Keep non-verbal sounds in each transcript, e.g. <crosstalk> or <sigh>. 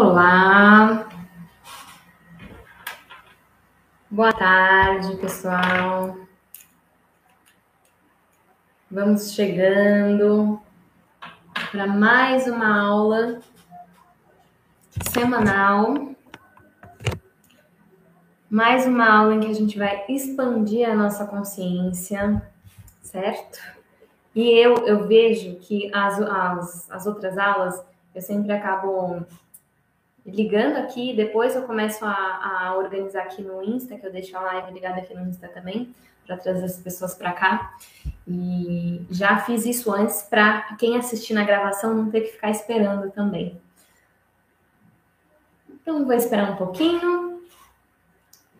Olá. Boa tarde, pessoal. Vamos chegando para mais uma aula semanal. Mais uma aula em que a gente vai expandir a nossa consciência, certo? E eu, eu vejo que as, as, as outras aulas eu sempre acabo ligando aqui, depois eu começo a, a, organizar aqui no Insta, que eu deixo a live ligada aqui no Insta também, para trazer as pessoas para cá. E já fiz isso antes para quem assistir na gravação não ter que ficar esperando também. Então, vou esperar um pouquinho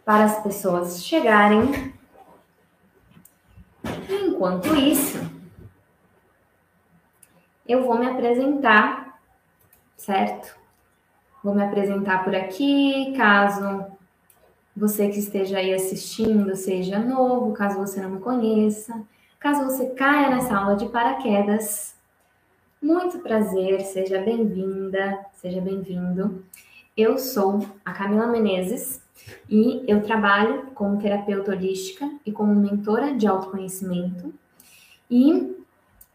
para as pessoas chegarem. Enquanto isso, eu vou me apresentar, certo? Vou me apresentar por aqui, caso você que esteja aí assistindo seja novo, caso você não me conheça, caso você caia nessa aula de paraquedas. Muito prazer, seja bem-vinda, seja bem-vindo. Eu sou a Camila Menezes e eu trabalho como terapeuta holística e como mentora de autoconhecimento. E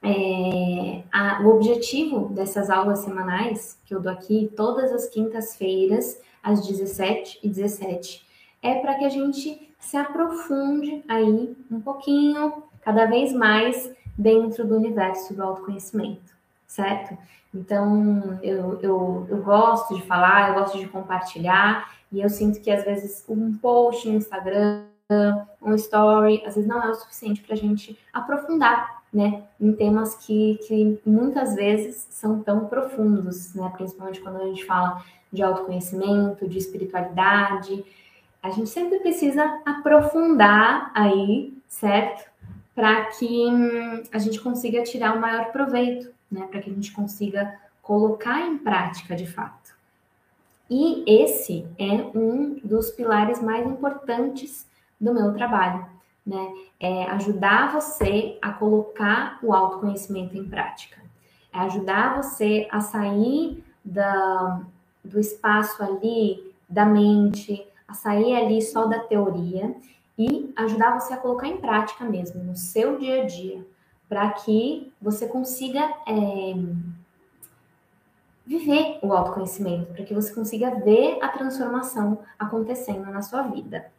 é, a, o objetivo dessas aulas semanais que eu dou aqui, todas as quintas-feiras, às 17 e 17, é para que a gente se aprofunde aí um pouquinho, cada vez mais, dentro do universo do autoconhecimento, certo? Então, eu, eu, eu gosto de falar, eu gosto de compartilhar, e eu sinto que às vezes um post no Instagram, um story, às vezes não é o suficiente para a gente aprofundar né, em temas que, que muitas vezes são tão profundos, né, principalmente quando a gente fala de autoconhecimento, de espiritualidade. A gente sempre precisa aprofundar aí, certo? Para que hum, a gente consiga tirar o maior proveito, né? Para que a gente consiga colocar em prática de fato. E esse é um dos pilares mais importantes do meu trabalho, né? É ajudar você a colocar o autoconhecimento em prática. É ajudar você a sair da, do espaço ali da mente, a sair ali só da teoria e ajudar você a colocar em prática mesmo, no seu dia a dia, para que você consiga é, viver o autoconhecimento, para que você consiga ver a transformação acontecendo na sua vida,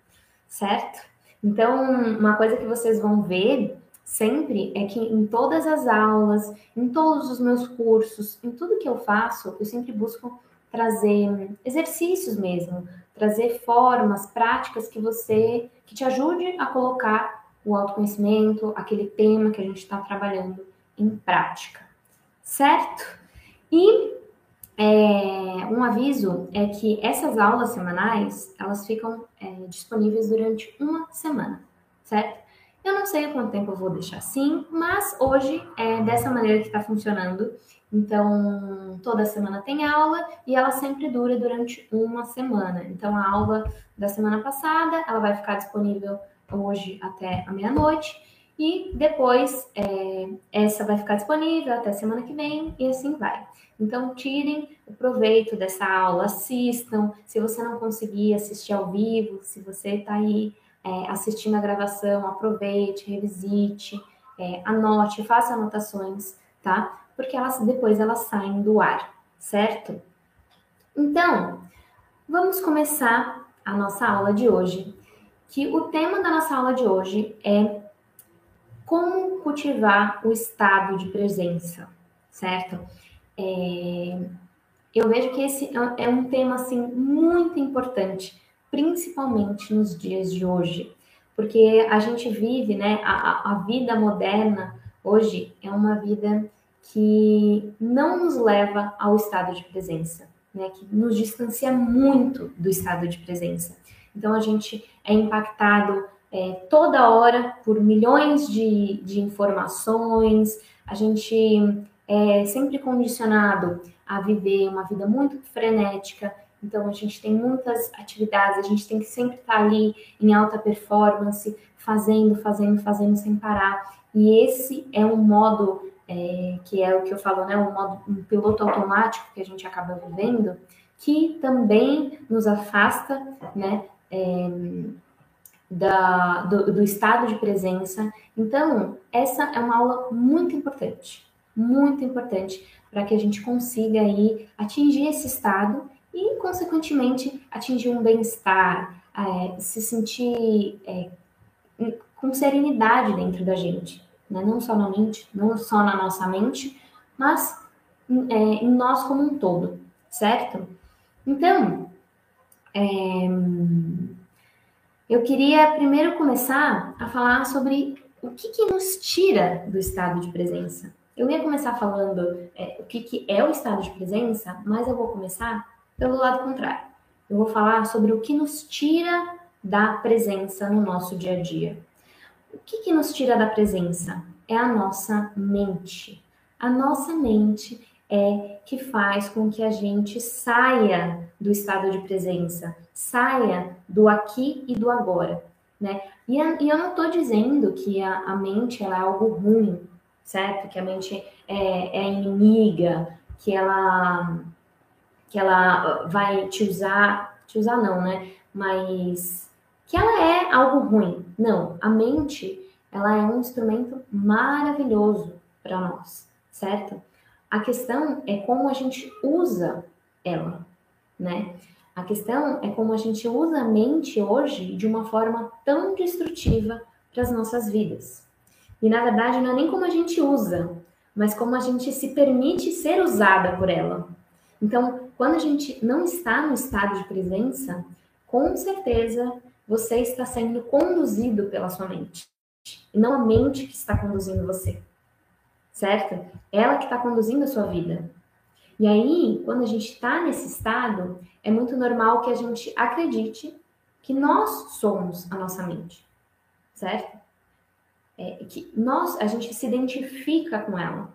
certo? Então, uma coisa que vocês vão ver sempre é que em todas as aulas, em todos os meus cursos, em tudo que eu faço, eu sempre busco trazer exercícios mesmo, trazer formas, práticas que você que te ajude a colocar o autoconhecimento, aquele tema que a gente está trabalhando em prática, certo? E é, um aviso é que essas aulas semanais, elas ficam é, disponíveis durante uma semana, certo? Eu não sei quanto tempo eu vou deixar assim, mas hoje é dessa maneira que está funcionando. Então, toda semana tem aula e ela sempre dura durante uma semana. Então, a aula da semana passada, ela vai ficar disponível hoje até a meia-noite. E depois, é, essa vai ficar disponível até semana que vem e assim vai. Então, tirem o proveito dessa aula, assistam. Se você não conseguir assistir ao vivo, se você está aí é, assistindo a gravação, aproveite, revisite, é, anote, faça anotações, tá? Porque elas depois elas saem do ar, certo? Então, vamos começar a nossa aula de hoje, que o tema da nossa aula de hoje é como cultivar o estado de presença, certo? É, eu vejo que esse é um tema assim muito importante, principalmente nos dias de hoje, porque a gente vive, né, a, a vida moderna hoje é uma vida que não nos leva ao estado de presença, né, que nos distancia muito do estado de presença. Então a gente é impactado é, toda hora por milhões de, de informações, a gente é sempre condicionado a viver uma vida muito frenética. Então, a gente tem muitas atividades, a gente tem que sempre estar ali em alta performance, fazendo, fazendo, fazendo sem parar. E esse é um modo, é, que é o que eu falo, né? Um modo, um piloto automático que a gente acaba vivendo, que também nos afasta, né, é, da, do, do estado de presença. Então, essa é uma aula muito importante, muito importante para que a gente consiga aí atingir esse estado e, consequentemente, atingir um bem-estar, é, se sentir é, com serenidade dentro da gente, né? não só na mente, não só na nossa mente, mas é, em nós como um todo, certo? Então, é, eu queria primeiro começar a falar sobre o que, que nos tira do estado de presença. Eu ia começar falando é, o que, que é o estado de presença, mas eu vou começar pelo lado contrário. Eu vou falar sobre o que nos tira da presença no nosso dia a dia. O que, que nos tira da presença? É a nossa mente. A nossa mente é que faz com que a gente saia do estado de presença, saia do aqui e do agora, né? E, a, e eu não estou dizendo que a, a, mente ela é algo ruim, certo? Que a mente é, é inimiga, que ela que ela vai te usar, te usar não, né? Mas que ela é algo ruim. Não, a mente ela é um instrumento maravilhoso para nós, certo? A questão é como a gente usa ela, né? A questão é como a gente usa a mente hoje de uma forma tão destrutiva para as nossas vidas. E na verdade não é nem como a gente usa, mas como a gente se permite ser usada por ela. Então, quando a gente não está no estado de presença, com certeza você está sendo conduzido pela sua mente. E não a mente que está conduzindo você certo? Ela que está conduzindo a sua vida. E aí, quando a gente está nesse estado, é muito normal que a gente acredite que nós somos a nossa mente, certo? É, que nós, a gente se identifica com ela.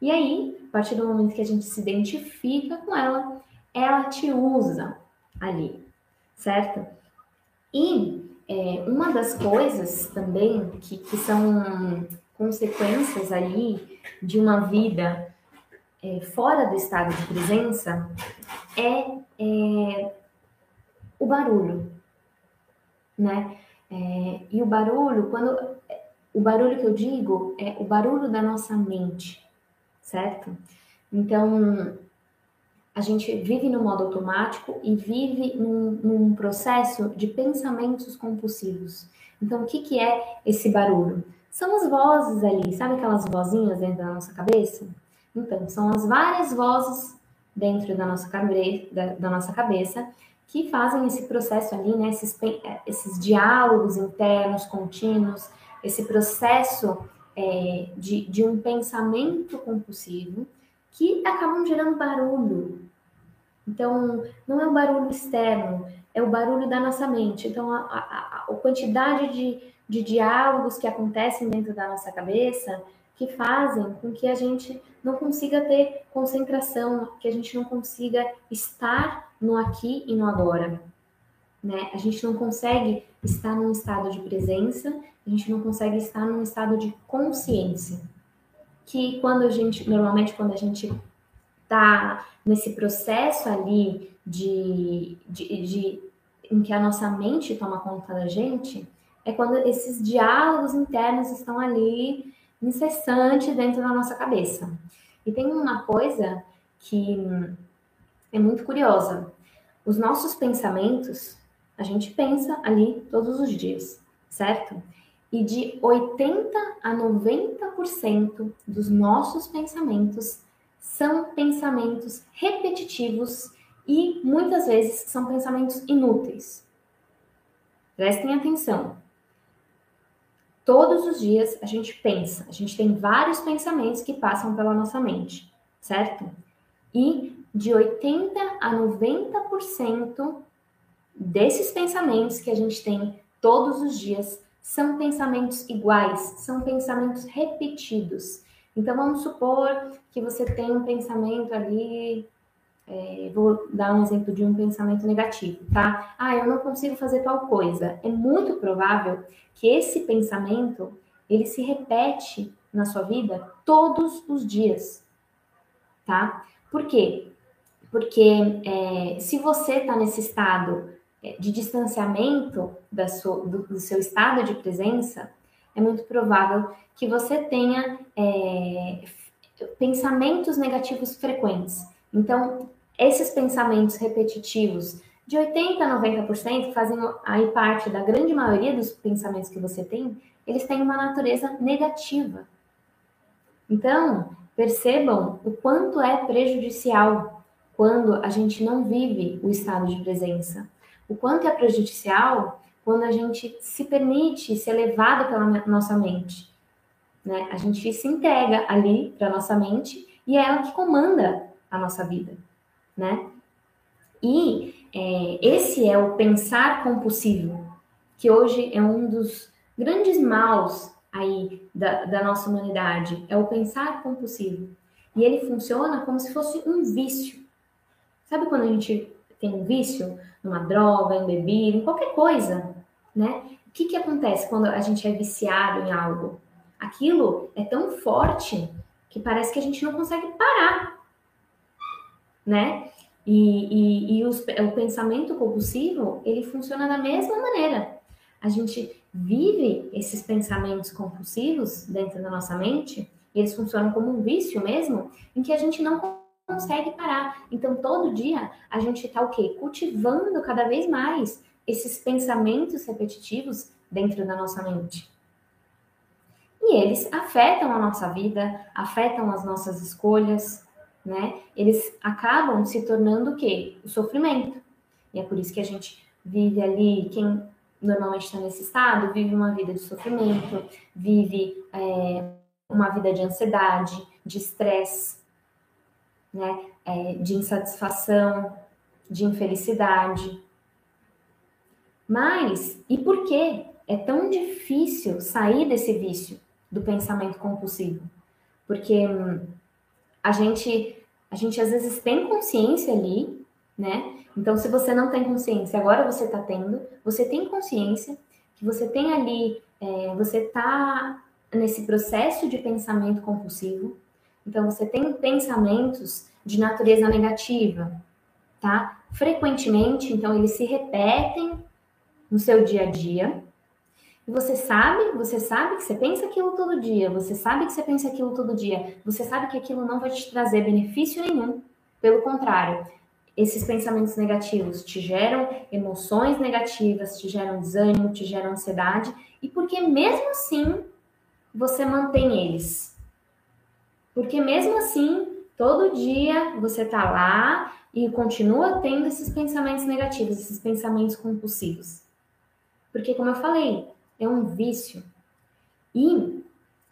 E aí, a partir do momento que a gente se identifica com ela, ela te usa ali, certo? E é, uma das coisas também que, que são consequências ali de uma vida é, fora do estado de presença é, é o barulho, né? É, e o barulho, quando o barulho que eu digo é o barulho da nossa mente, certo? Então a gente vive no modo automático e vive num, num processo de pensamentos compulsivos. Então, o que, que é esse barulho? São as vozes ali, sabe aquelas vozinhas dentro da nossa cabeça? Então, são as várias vozes dentro da nossa, da, da nossa cabeça que fazem esse processo ali, né? Esses, é, esses diálogos internos contínuos, esse processo é, de, de um pensamento compulsivo que acabam gerando barulho. Então, não é o barulho externo, é o barulho da nossa mente. Então, a, a, a quantidade de de diálogos que acontecem dentro da nossa cabeça que fazem com que a gente não consiga ter concentração, que a gente não consiga estar no aqui e no agora. Né? A gente não consegue estar num estado de presença, a gente não consegue estar num estado de consciência. Que quando a gente, normalmente quando a gente está nesse processo ali de, de, de, em que a nossa mente toma conta da gente, é quando esses diálogos internos estão ali incessantes dentro da nossa cabeça. E tem uma coisa que é muito curiosa. Os nossos pensamentos, a gente pensa ali todos os dias, certo? E de 80 a 90% dos nossos pensamentos são pensamentos repetitivos e muitas vezes são pensamentos inúteis. Prestem atenção. Todos os dias a gente pensa, a gente tem vários pensamentos que passam pela nossa mente, certo? E de 80 a 90% desses pensamentos que a gente tem todos os dias são pensamentos iguais, são pensamentos repetidos. Então vamos supor que você tem um pensamento ali é, vou dar um exemplo de um pensamento negativo, tá? Ah, eu não consigo fazer tal coisa. É muito provável que esse pensamento ele se repete na sua vida todos os dias, tá? Por quê? Porque é, se você está nesse estado é, de distanciamento da sua, do, do, seu estado de presença, é muito provável que você tenha é, pensamentos negativos frequentes. Então, esses pensamentos repetitivos, de 80% a 90%, fazem aí parte da grande maioria dos pensamentos que você tem, eles têm uma natureza negativa. Então, percebam o quanto é prejudicial quando a gente não vive o estado de presença. O quanto é prejudicial quando a gente se permite ser levado pela nossa mente. Né? A gente se entrega ali para nossa mente e é ela que comanda a nossa vida. Né? E é, esse é o pensar compulsivo, que hoje é um dos grandes maus aí da, da nossa humanidade, é o pensar compulsivo. E ele funciona como se fosse um vício. Sabe quando a gente tem um vício numa droga, em bebida, em qualquer coisa, né? O que, que acontece quando a gente é viciado em algo? Aquilo é tão forte que parece que a gente não consegue parar, né? E, e, e os, o pensamento compulsivo, ele funciona da mesma maneira. A gente vive esses pensamentos compulsivos dentro da nossa mente, e eles funcionam como um vício mesmo, em que a gente não consegue parar. Então, todo dia, a gente está o quê? Cultivando cada vez mais esses pensamentos repetitivos dentro da nossa mente. E eles afetam a nossa vida, afetam as nossas escolhas, né? Eles acabam se tornando o quê? O sofrimento. E é por isso que a gente vive ali, quem normalmente está nesse estado, vive uma vida de sofrimento, vive é, uma vida de ansiedade, de estresse, né? É, de insatisfação, de infelicidade. Mas, e por que é tão difícil sair desse vício do pensamento compulsivo? Porque hum, a gente, a gente às vezes tem consciência ali, né? Então, se você não tem consciência, agora você está tendo, você tem consciência que você tem ali, é, você está nesse processo de pensamento compulsivo. Então, você tem pensamentos de natureza negativa, tá? Frequentemente, então, eles se repetem no seu dia a dia. Você sabe, você sabe que você pensa aquilo todo dia, você sabe que você pensa aquilo todo dia, você sabe que aquilo não vai te trazer benefício nenhum. Pelo contrário, esses pensamentos negativos te geram emoções negativas, te geram desânimo, te geram ansiedade, e porque mesmo assim você mantém eles. Porque mesmo assim, todo dia você tá lá e continua tendo esses pensamentos negativos, esses pensamentos compulsivos. Porque, como eu falei, é um vício. E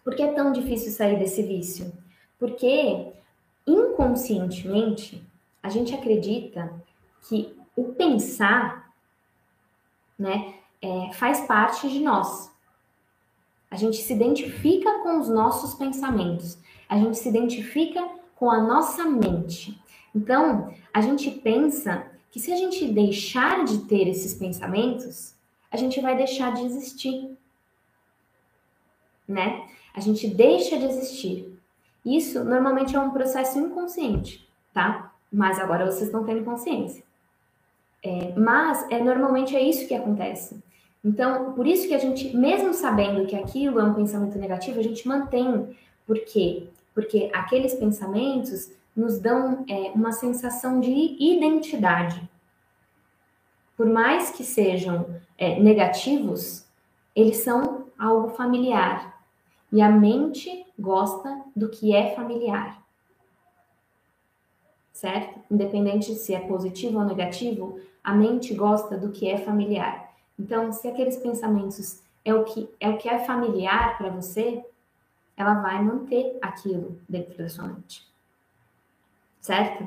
por que é tão difícil sair desse vício? Porque inconscientemente a gente acredita que o pensar, né, é, faz parte de nós. A gente se identifica com os nossos pensamentos, a gente se identifica com a nossa mente. Então, a gente pensa que se a gente deixar de ter esses pensamentos, a gente vai deixar de existir. Né? A gente deixa de existir. Isso normalmente é um processo inconsciente, tá? Mas agora vocês estão tendo consciência. É, mas é normalmente é isso que acontece. Então, por isso que a gente, mesmo sabendo que aquilo é um pensamento negativo, a gente mantém. Por quê? Porque aqueles pensamentos nos dão é, uma sensação de identidade. Por mais que sejam é, negativos, eles são algo familiar. E a mente gosta do que é familiar certo? Independente se é positivo ou negativo, a mente gosta do que é familiar. Então, se aqueles pensamentos é o que é o que é familiar para você, ela vai manter aquilo dentro da sua mente, certo?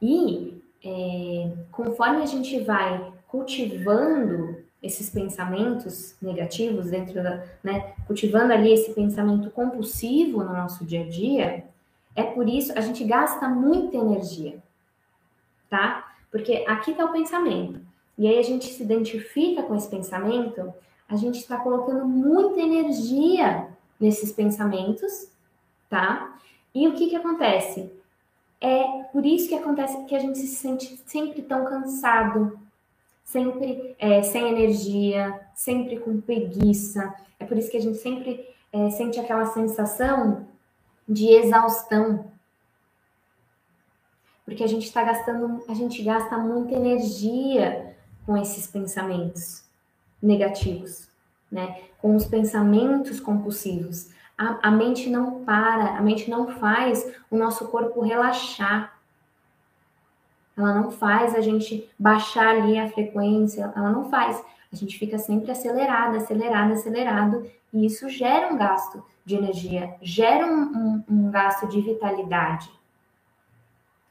E é, conforme a gente vai cultivando esses pensamentos negativos dentro da, né, cultivando ali esse pensamento compulsivo no nosso dia a dia, é por isso a gente gasta muita energia, tá? Porque aqui está o pensamento. E aí a gente se identifica com esse pensamento, a gente está colocando muita energia nesses pensamentos, tá? E o que que acontece? é por isso que acontece que a gente se sente sempre tão cansado, sempre é, sem energia, sempre com preguiça. É por isso que a gente sempre é, sente aquela sensação de exaustão. Porque a gente está gastando, a gente gasta muita energia com esses pensamentos negativos, né? Com os pensamentos compulsivos. A, a mente não para, a mente não faz o nosso corpo relaxar. Ela não faz a gente baixar ali a frequência, ela não faz. A gente fica sempre acelerado, acelerado, acelerado, e isso gera um gasto de energia, gera um, um, um gasto de vitalidade,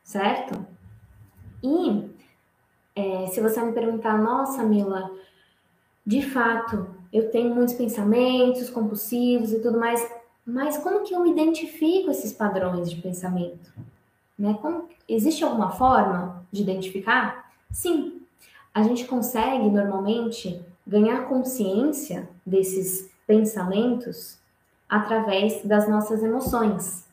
certo? E é, se você me perguntar, nossa, Mila, de fato, eu tenho muitos pensamentos compulsivos e tudo mais, mas como que eu identifico esses padrões de pensamento? Né? Como, existe alguma forma de identificar? Sim, a gente consegue normalmente ganhar consciência desses pensamentos através das nossas emoções.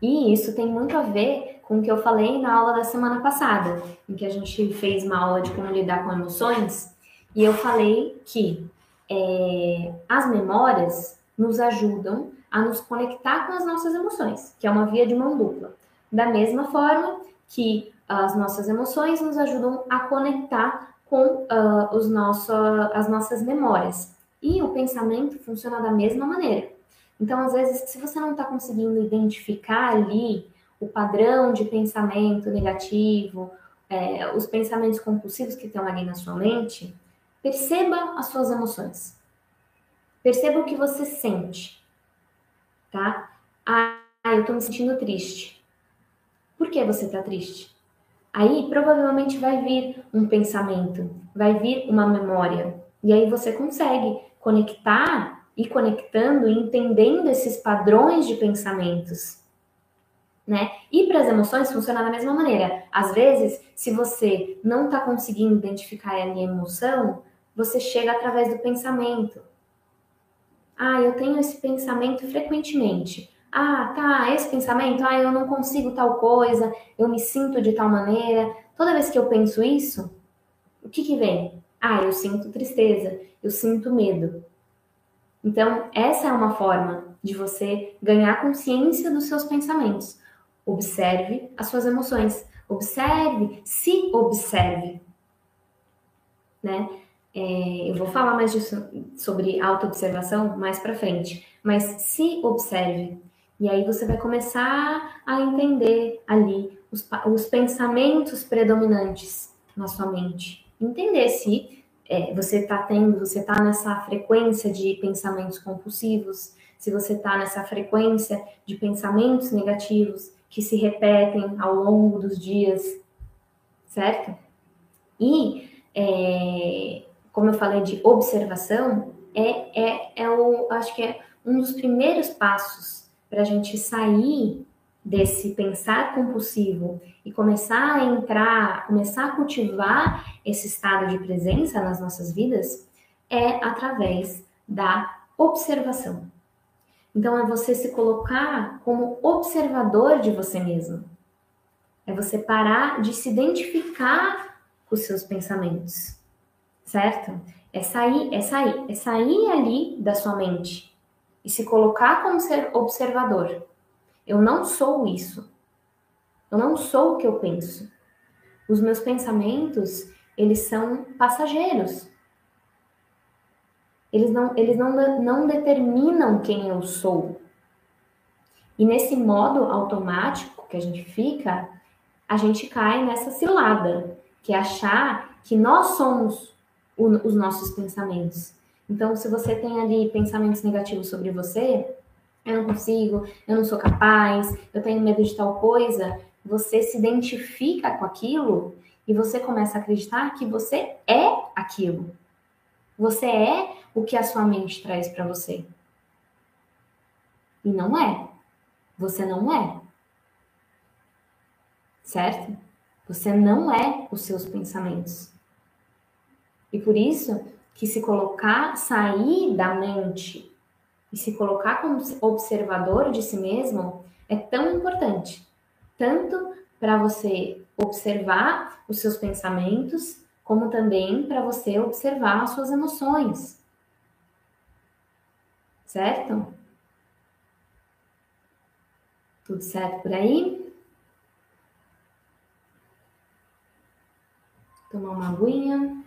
E isso tem muito a ver com o que eu falei na aula da semana passada, em que a gente fez uma aula de como lidar com emoções, e eu falei que é, as memórias nos ajudam a nos conectar com as nossas emoções, que é uma via de mão dupla. Da mesma forma que as nossas emoções nos ajudam a conectar com uh, os nosso, as nossas memórias. E o pensamento funciona da mesma maneira. Então, às vezes, se você não está conseguindo identificar ali o padrão de pensamento negativo, é, os pensamentos compulsivos que estão ali na sua mente, perceba as suas emoções. Perceba o que você sente, tá? Ah, eu tô me sentindo triste. Por que você tá triste? Aí provavelmente vai vir um pensamento, vai vir uma memória. E aí você consegue conectar e conectando e entendendo esses padrões de pensamentos. Né? E para as emoções funciona da mesma maneira. Às vezes, se você não está conseguindo identificar a emoção, você chega através do pensamento. Ah, eu tenho esse pensamento frequentemente. Ah, tá, esse pensamento, ah, eu não consigo tal coisa, eu me sinto de tal maneira. Toda vez que eu penso isso, o que que vem? Ah, eu sinto tristeza, eu sinto medo. Então, essa é uma forma de você ganhar consciência dos seus pensamentos. Observe as suas emoções. Observe, se observe. Né? É, eu vou falar mais disso, sobre autoobservação mais para frente, mas se observe. E aí você vai começar a entender ali os, os pensamentos predominantes na sua mente. Entender se é, você está tendo, você está nessa frequência de pensamentos compulsivos, se você está nessa frequência de pensamentos negativos que se repetem ao longo dos dias, certo? E é, como eu falei de observação, é, é, é o, acho que é um dos primeiros passos para a gente sair desse pensar compulsivo e começar a entrar, começar a cultivar esse estado de presença nas nossas vidas, é através da observação. Então, é você se colocar como observador de você mesmo. É você parar de se identificar com os seus pensamentos certo? É sair, é sair, é sair ali da sua mente e se colocar como ser observador. Eu não sou isso. Eu não sou o que eu penso. Os meus pensamentos, eles são passageiros. Eles não, eles não, não determinam quem eu sou. E nesse modo automático que a gente fica, a gente cai nessa cilada, que é achar que nós somos o, os nossos pensamentos. Então, se você tem ali pensamentos negativos sobre você, eu não consigo, eu não sou capaz, eu tenho medo de tal coisa, você se identifica com aquilo e você começa a acreditar que você é aquilo. Você é o que a sua mente traz para você. E não é. Você não é. Certo? Você não é os seus pensamentos. E por isso que se colocar, sair da mente e se colocar como observador de si mesmo é tão importante. tanto para você observar os seus pensamentos, como também para você observar as suas emoções. Certo? Tudo certo por aí? Tomar uma aguinha.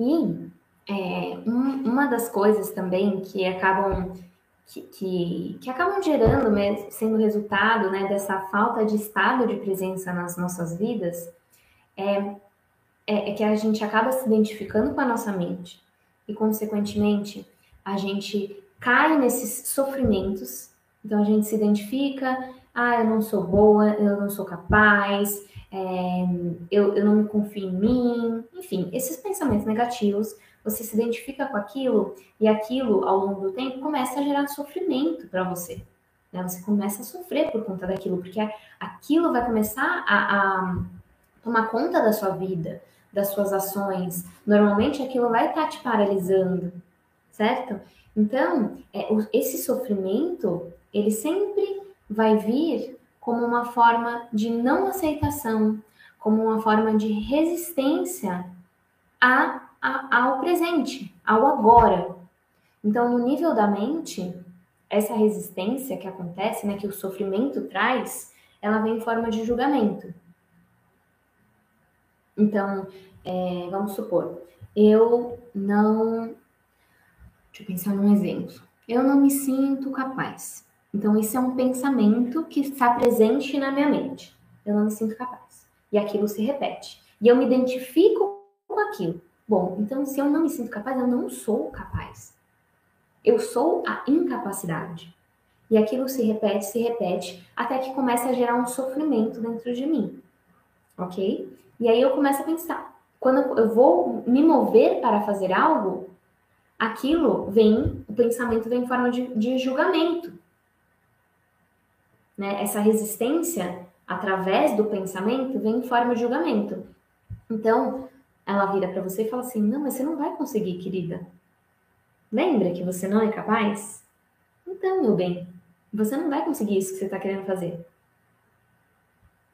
E é, um, uma das coisas também que acabam que, que, que, acabam gerando, sendo resultado né, dessa falta de estado de presença nas nossas vidas, é, é, é, que a gente acaba se identificando com a nossa mente e, consequentemente, a gente cai nesses sofrimentos. Então, a gente se identifica, ah, eu não sou boa, eu não sou capaz, é, eu, eu não me confio em mim, enfim, esses pensamentos negativos, você se identifica com aquilo e aquilo, ao longo do tempo, começa a gerar sofrimento para você. Né? Você começa a sofrer por conta daquilo, porque aquilo vai começar a, a tomar conta da sua vida, das suas ações. Normalmente aquilo vai estar tá te paralisando, certo? Então, é, esse sofrimento, ele sempre vai vir como uma forma de não aceitação, como uma forma de resistência a, a, ao presente, ao agora. Então, no nível da mente, essa resistência que acontece, né, que o sofrimento traz, ela vem em forma de julgamento. Então, é, vamos supor, eu não. Deixa eu pensar num exemplo. Eu não me sinto capaz. Então, isso é um pensamento que está presente na minha mente. Eu não me sinto capaz. E aquilo se repete. E eu me identifico com aquilo. Bom, então, se eu não me sinto capaz, eu não sou capaz. Eu sou a incapacidade. E aquilo se repete, se repete, até que começa a gerar um sofrimento dentro de mim. Ok? E aí eu começo a pensar. Quando eu vou me mover para fazer algo, aquilo vem, o pensamento vem em forma de, de julgamento né, essa resistência através do pensamento vem em forma de julgamento. Então, ela vira para você e fala assim: Não, mas você não vai conseguir, querida. Lembra que você não é capaz? Então, meu bem, você não vai conseguir isso que você está querendo fazer.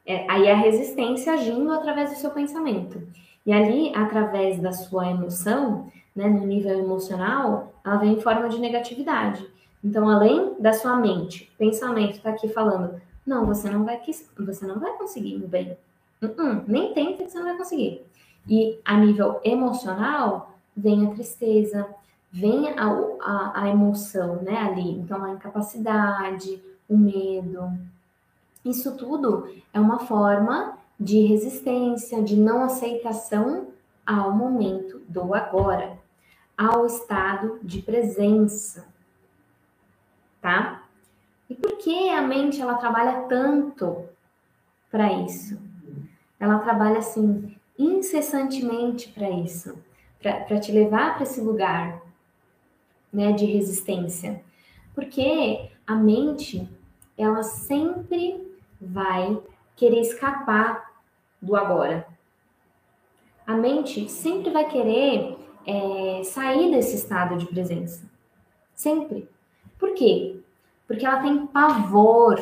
É, aí é a resistência agindo através do seu pensamento. E ali, através da sua emoção, né, no nível emocional, ela vem em forma de negatividade. Então, além da sua mente, pensamento está aqui falando, não, você não vai você não vai conseguir meu bem. Uh -uh, nem tenta que você não vai conseguir. E a nível emocional, vem a tristeza, vem a, a, a emoção, né, ali. Então, a incapacidade, o medo. Isso tudo é uma forma de resistência, de não aceitação ao momento do agora, ao estado de presença tá? E por que a mente ela trabalha tanto para isso? Ela trabalha assim incessantemente para isso, para te levar para esse lugar, né, de resistência. Porque a mente ela sempre vai querer escapar do agora. A mente sempre vai querer é, sair desse estado de presença. Sempre. Por quê? Porque ela tem pavor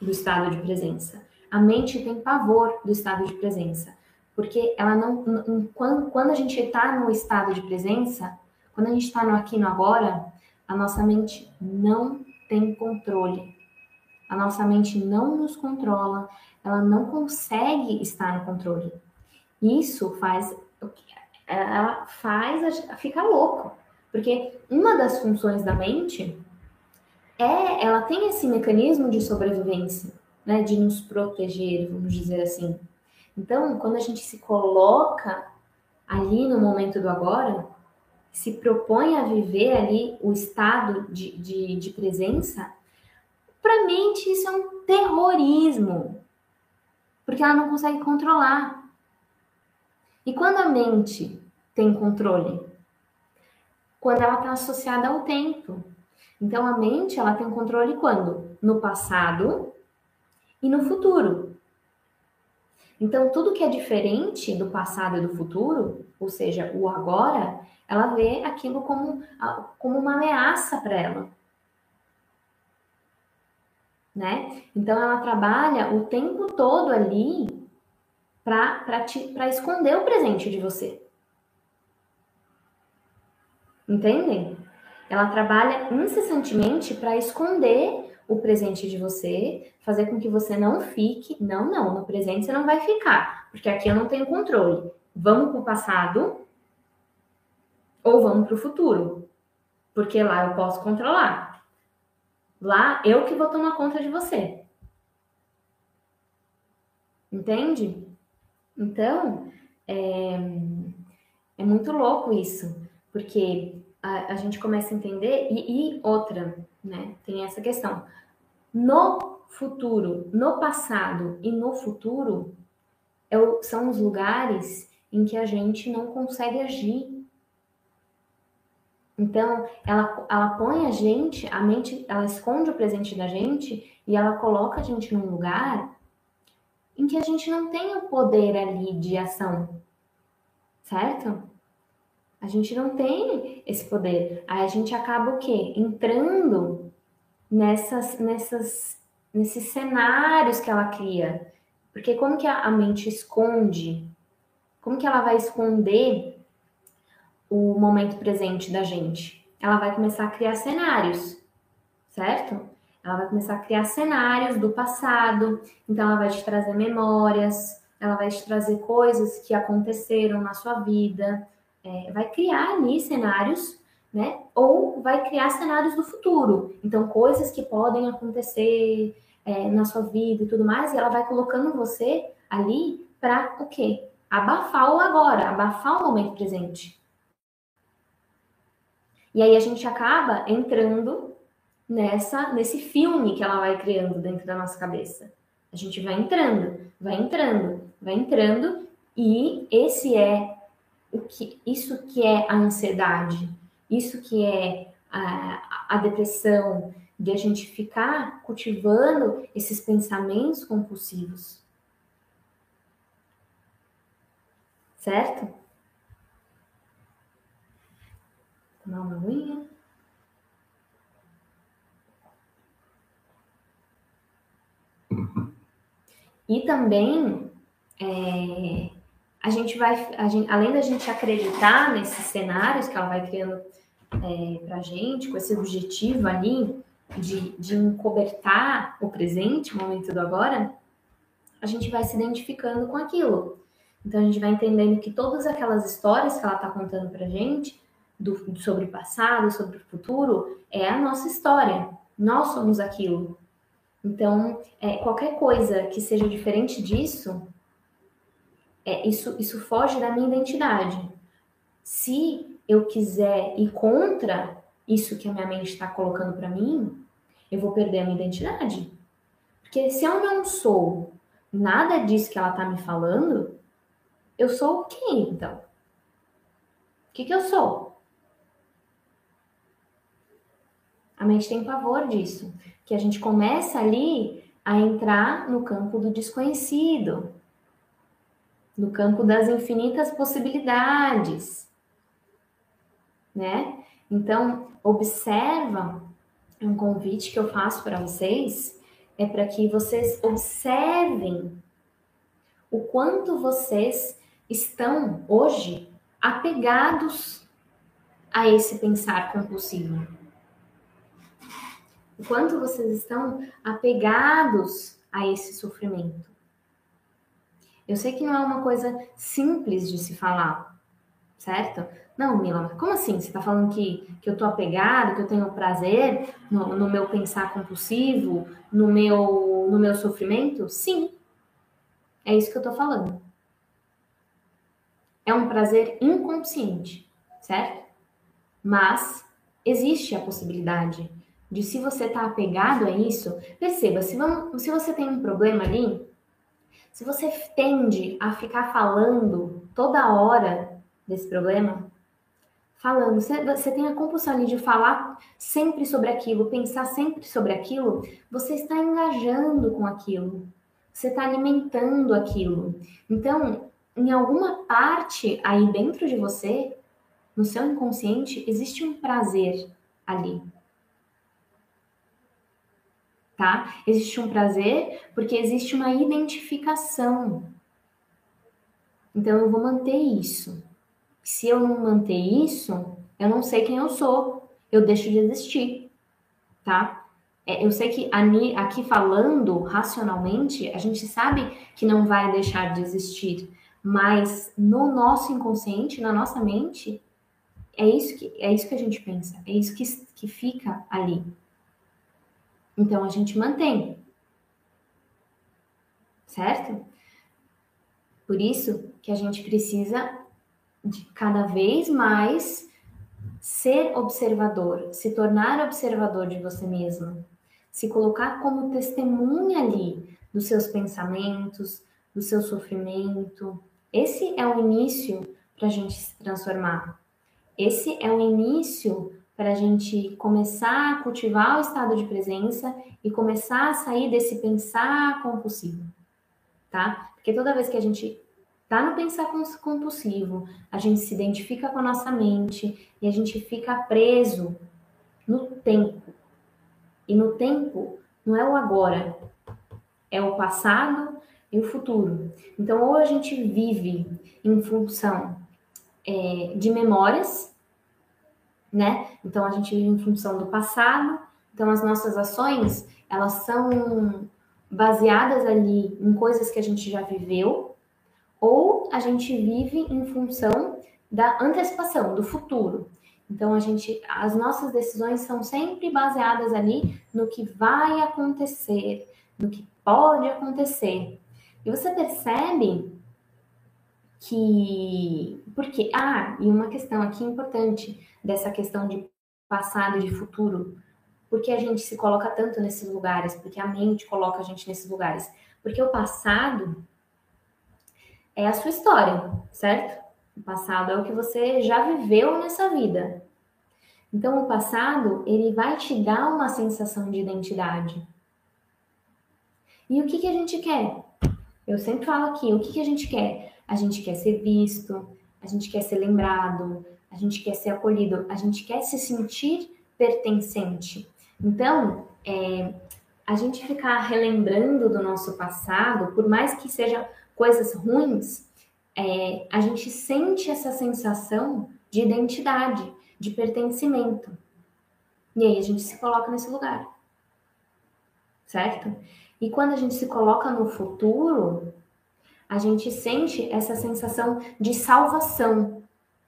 do estado de presença. A mente tem pavor do estado de presença. Porque ela não. Quando, quando a gente está no estado de presença, quando a gente está no aqui no agora, a nossa mente não tem controle. A nossa mente não nos controla, ela não consegue estar no controle. Isso faz. Ela faz. Fica louco. Porque uma das funções da mente é, ela tem esse mecanismo de sobrevivência, né, de nos proteger, vamos dizer assim. Então, quando a gente se coloca ali no momento do agora, se propõe a viver ali o estado de, de, de presença, para a mente isso é um terrorismo, porque ela não consegue controlar. E quando a mente tem controle? Quando ela está associada ao tempo. Então a mente ela tem um controle quando? No passado e no futuro. Então, tudo que é diferente do passado e do futuro, ou seja, o agora, ela vê aquilo como, como uma ameaça para ela. Né? Então, ela trabalha o tempo todo ali para esconder o presente de você. Entendem? Ela trabalha incessantemente para esconder o presente de você, fazer com que você não fique. Não, não, no presente você não vai ficar, porque aqui eu não tenho controle. Vamos para o passado ou vamos para o futuro, porque lá eu posso controlar. Lá eu que vou tomar conta de você. Entende? Então, é, é muito louco isso, porque a, a gente começa a entender, e, e outra, né? Tem essa questão. No futuro, no passado e no futuro, é o, são os lugares em que a gente não consegue agir. Então, ela, ela põe a gente, a mente, ela esconde o presente da gente e ela coloca a gente num lugar em que a gente não tem o poder ali de ação, certo? A gente não tem esse poder. Aí a gente acaba o quê? Entrando nessas, nessas, nesses cenários que ela cria. Porque como que a mente esconde? Como que ela vai esconder o momento presente da gente? Ela vai começar a criar cenários, certo? Ela vai começar a criar cenários do passado, então ela vai te trazer memórias, ela vai te trazer coisas que aconteceram na sua vida, é, vai criar ali cenários, né? Ou vai criar cenários do futuro. Então, coisas que podem acontecer é, na sua vida e tudo mais, e ela vai colocando você ali para o quê? Abafar o agora, abafar o momento presente. E aí a gente acaba entrando nessa nesse filme que ela vai criando dentro da nossa cabeça. A gente vai entrando, vai entrando, vai entrando e esse é o que isso que é a ansiedade, isso que é a, a depressão, de a gente ficar cultivando esses pensamentos compulsivos. Certo? Tomar uma aguinha. <laughs> E também é, a gente vai, a gente, além da gente acreditar nesses cenários que ela vai criando é, para a gente, com esse objetivo ali de, de encobertar o presente, o momento do agora, a gente vai se identificando com aquilo. Então a gente vai entendendo que todas aquelas histórias que ela está contando para a gente, do, sobre o passado, sobre o futuro, é a nossa história. Nós somos aquilo. Então, é, qualquer coisa que seja diferente disso, é, isso, isso foge da minha identidade. Se eu quiser ir contra isso que a minha mente está colocando para mim, eu vou perder a minha identidade. Porque se eu não sou nada disso que ela está me falando, eu sou quê então? O que, que eu sou? A mente tem pavor disso, que a gente começa ali a entrar no campo do desconhecido, no campo das infinitas possibilidades, né? Então, observa, um convite que eu faço para vocês é para que vocês observem o quanto vocês estão hoje apegados a esse pensar compulsivo. O quanto vocês estão apegados a esse sofrimento. Eu sei que não é uma coisa simples de se falar, certo? Não, Mila, como assim? Você está falando que, que eu estou apegado, que eu tenho prazer no, no, meu pensar compulsivo, no meu, no meu sofrimento? Sim, é isso que eu estou falando. É um prazer inconsciente, certo? Mas existe a possibilidade de se você está apegado a isso, perceba, se, vamos, se você tem um problema ali, se você tende a ficar falando toda hora desse problema, falando, você, você tem a compulsão ali de falar sempre sobre aquilo, pensar sempre sobre aquilo, você está engajando com aquilo. você está alimentando aquilo. Então, em alguma parte aí dentro de você, no seu inconsciente, existe um prazer ali. Tá? Existe um prazer porque existe uma identificação. Então eu vou manter isso. Se eu não manter isso, eu não sei quem eu sou. Eu deixo de existir. Tá? É, eu sei que aqui falando racionalmente, a gente sabe que não vai deixar de existir, mas no nosso inconsciente, na nossa mente, é isso que, é isso que a gente pensa, é isso que, que fica ali. Então a gente mantém. Certo? Por isso que a gente precisa de cada vez mais ser observador, se tornar observador de você mesmo, se colocar como testemunha ali dos seus pensamentos, do seu sofrimento. Esse é o início para a gente se transformar. Esse é o início para a gente começar a cultivar o estado de presença e começar a sair desse pensar compulsivo, tá? Porque toda vez que a gente tá no pensar compulsivo, a gente se identifica com a nossa mente e a gente fica preso no tempo. E no tempo não é o agora, é o passado e o futuro. Então, ou a gente vive em função é, de memórias, né? Então, a gente vive em função do passado. Então, as nossas ações, elas são baseadas ali em coisas que a gente já viveu, ou a gente vive em função da antecipação, do futuro. Então a gente, as nossas decisões são sempre baseadas ali no que vai acontecer, no que pode acontecer. E você percebe que porque ah, e uma questão aqui importante dessa questão de passado e de futuro, porque a gente se coloca tanto nesses lugares, porque a mente coloca a gente nesses lugares, porque o passado é a sua história, certo? O passado é o que você já viveu nessa vida. Então, o passado, ele vai te dar uma sensação de identidade. E o que, que a gente quer? Eu sempre falo aqui, o que, que a gente quer? A gente quer ser visto, a gente quer ser lembrado, a gente quer ser acolhido, a gente quer se sentir pertencente. Então, é, a gente ficar relembrando do nosso passado, por mais que sejam coisas ruins, é, a gente sente essa sensação de identidade, de pertencimento. E aí a gente se coloca nesse lugar. Certo? E quando a gente se coloca no futuro, a gente sente essa sensação de salvação,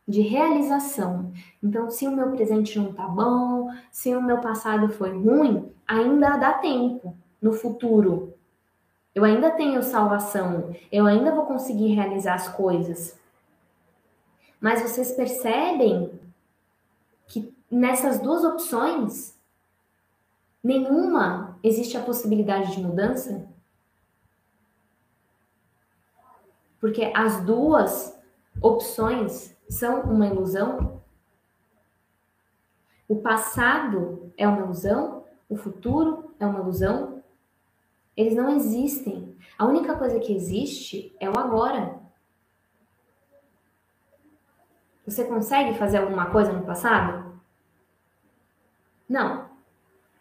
de realização. Então, se o meu presente não tá bom, se o meu passado foi ruim, ainda dá tempo no futuro. Eu ainda tenho salvação, eu ainda vou conseguir realizar as coisas. Mas vocês percebem que nessas duas opções, nenhuma existe a possibilidade de mudança? Porque as duas opções são uma ilusão? O passado é uma ilusão? O futuro é uma ilusão? Eles não existem. A única coisa que existe é o agora. Você consegue fazer alguma coisa no passado? Não.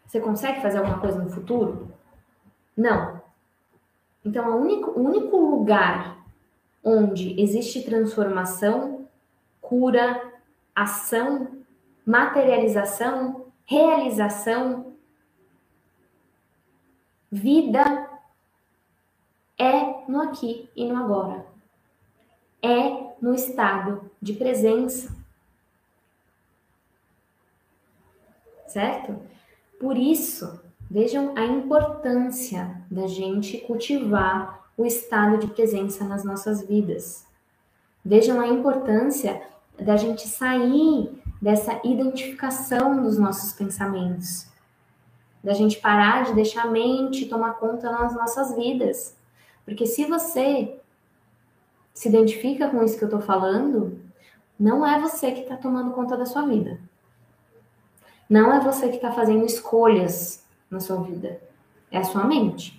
Você consegue fazer alguma coisa no futuro? Não. Então, o único, o único lugar onde existe transformação, cura, ação, materialização, realização, vida é no aqui e no agora. É no estado de presença. Certo? Por isso, vejam a importância da gente cultivar o estado de presença nas nossas vidas. Vejam a importância da gente sair dessa identificação dos nossos pensamentos, da gente parar de deixar a mente tomar conta nas nossas vidas. Porque se você se identifica com isso que eu estou falando, não é você que está tomando conta da sua vida. Não é você que está fazendo escolhas na sua vida. É a sua mente.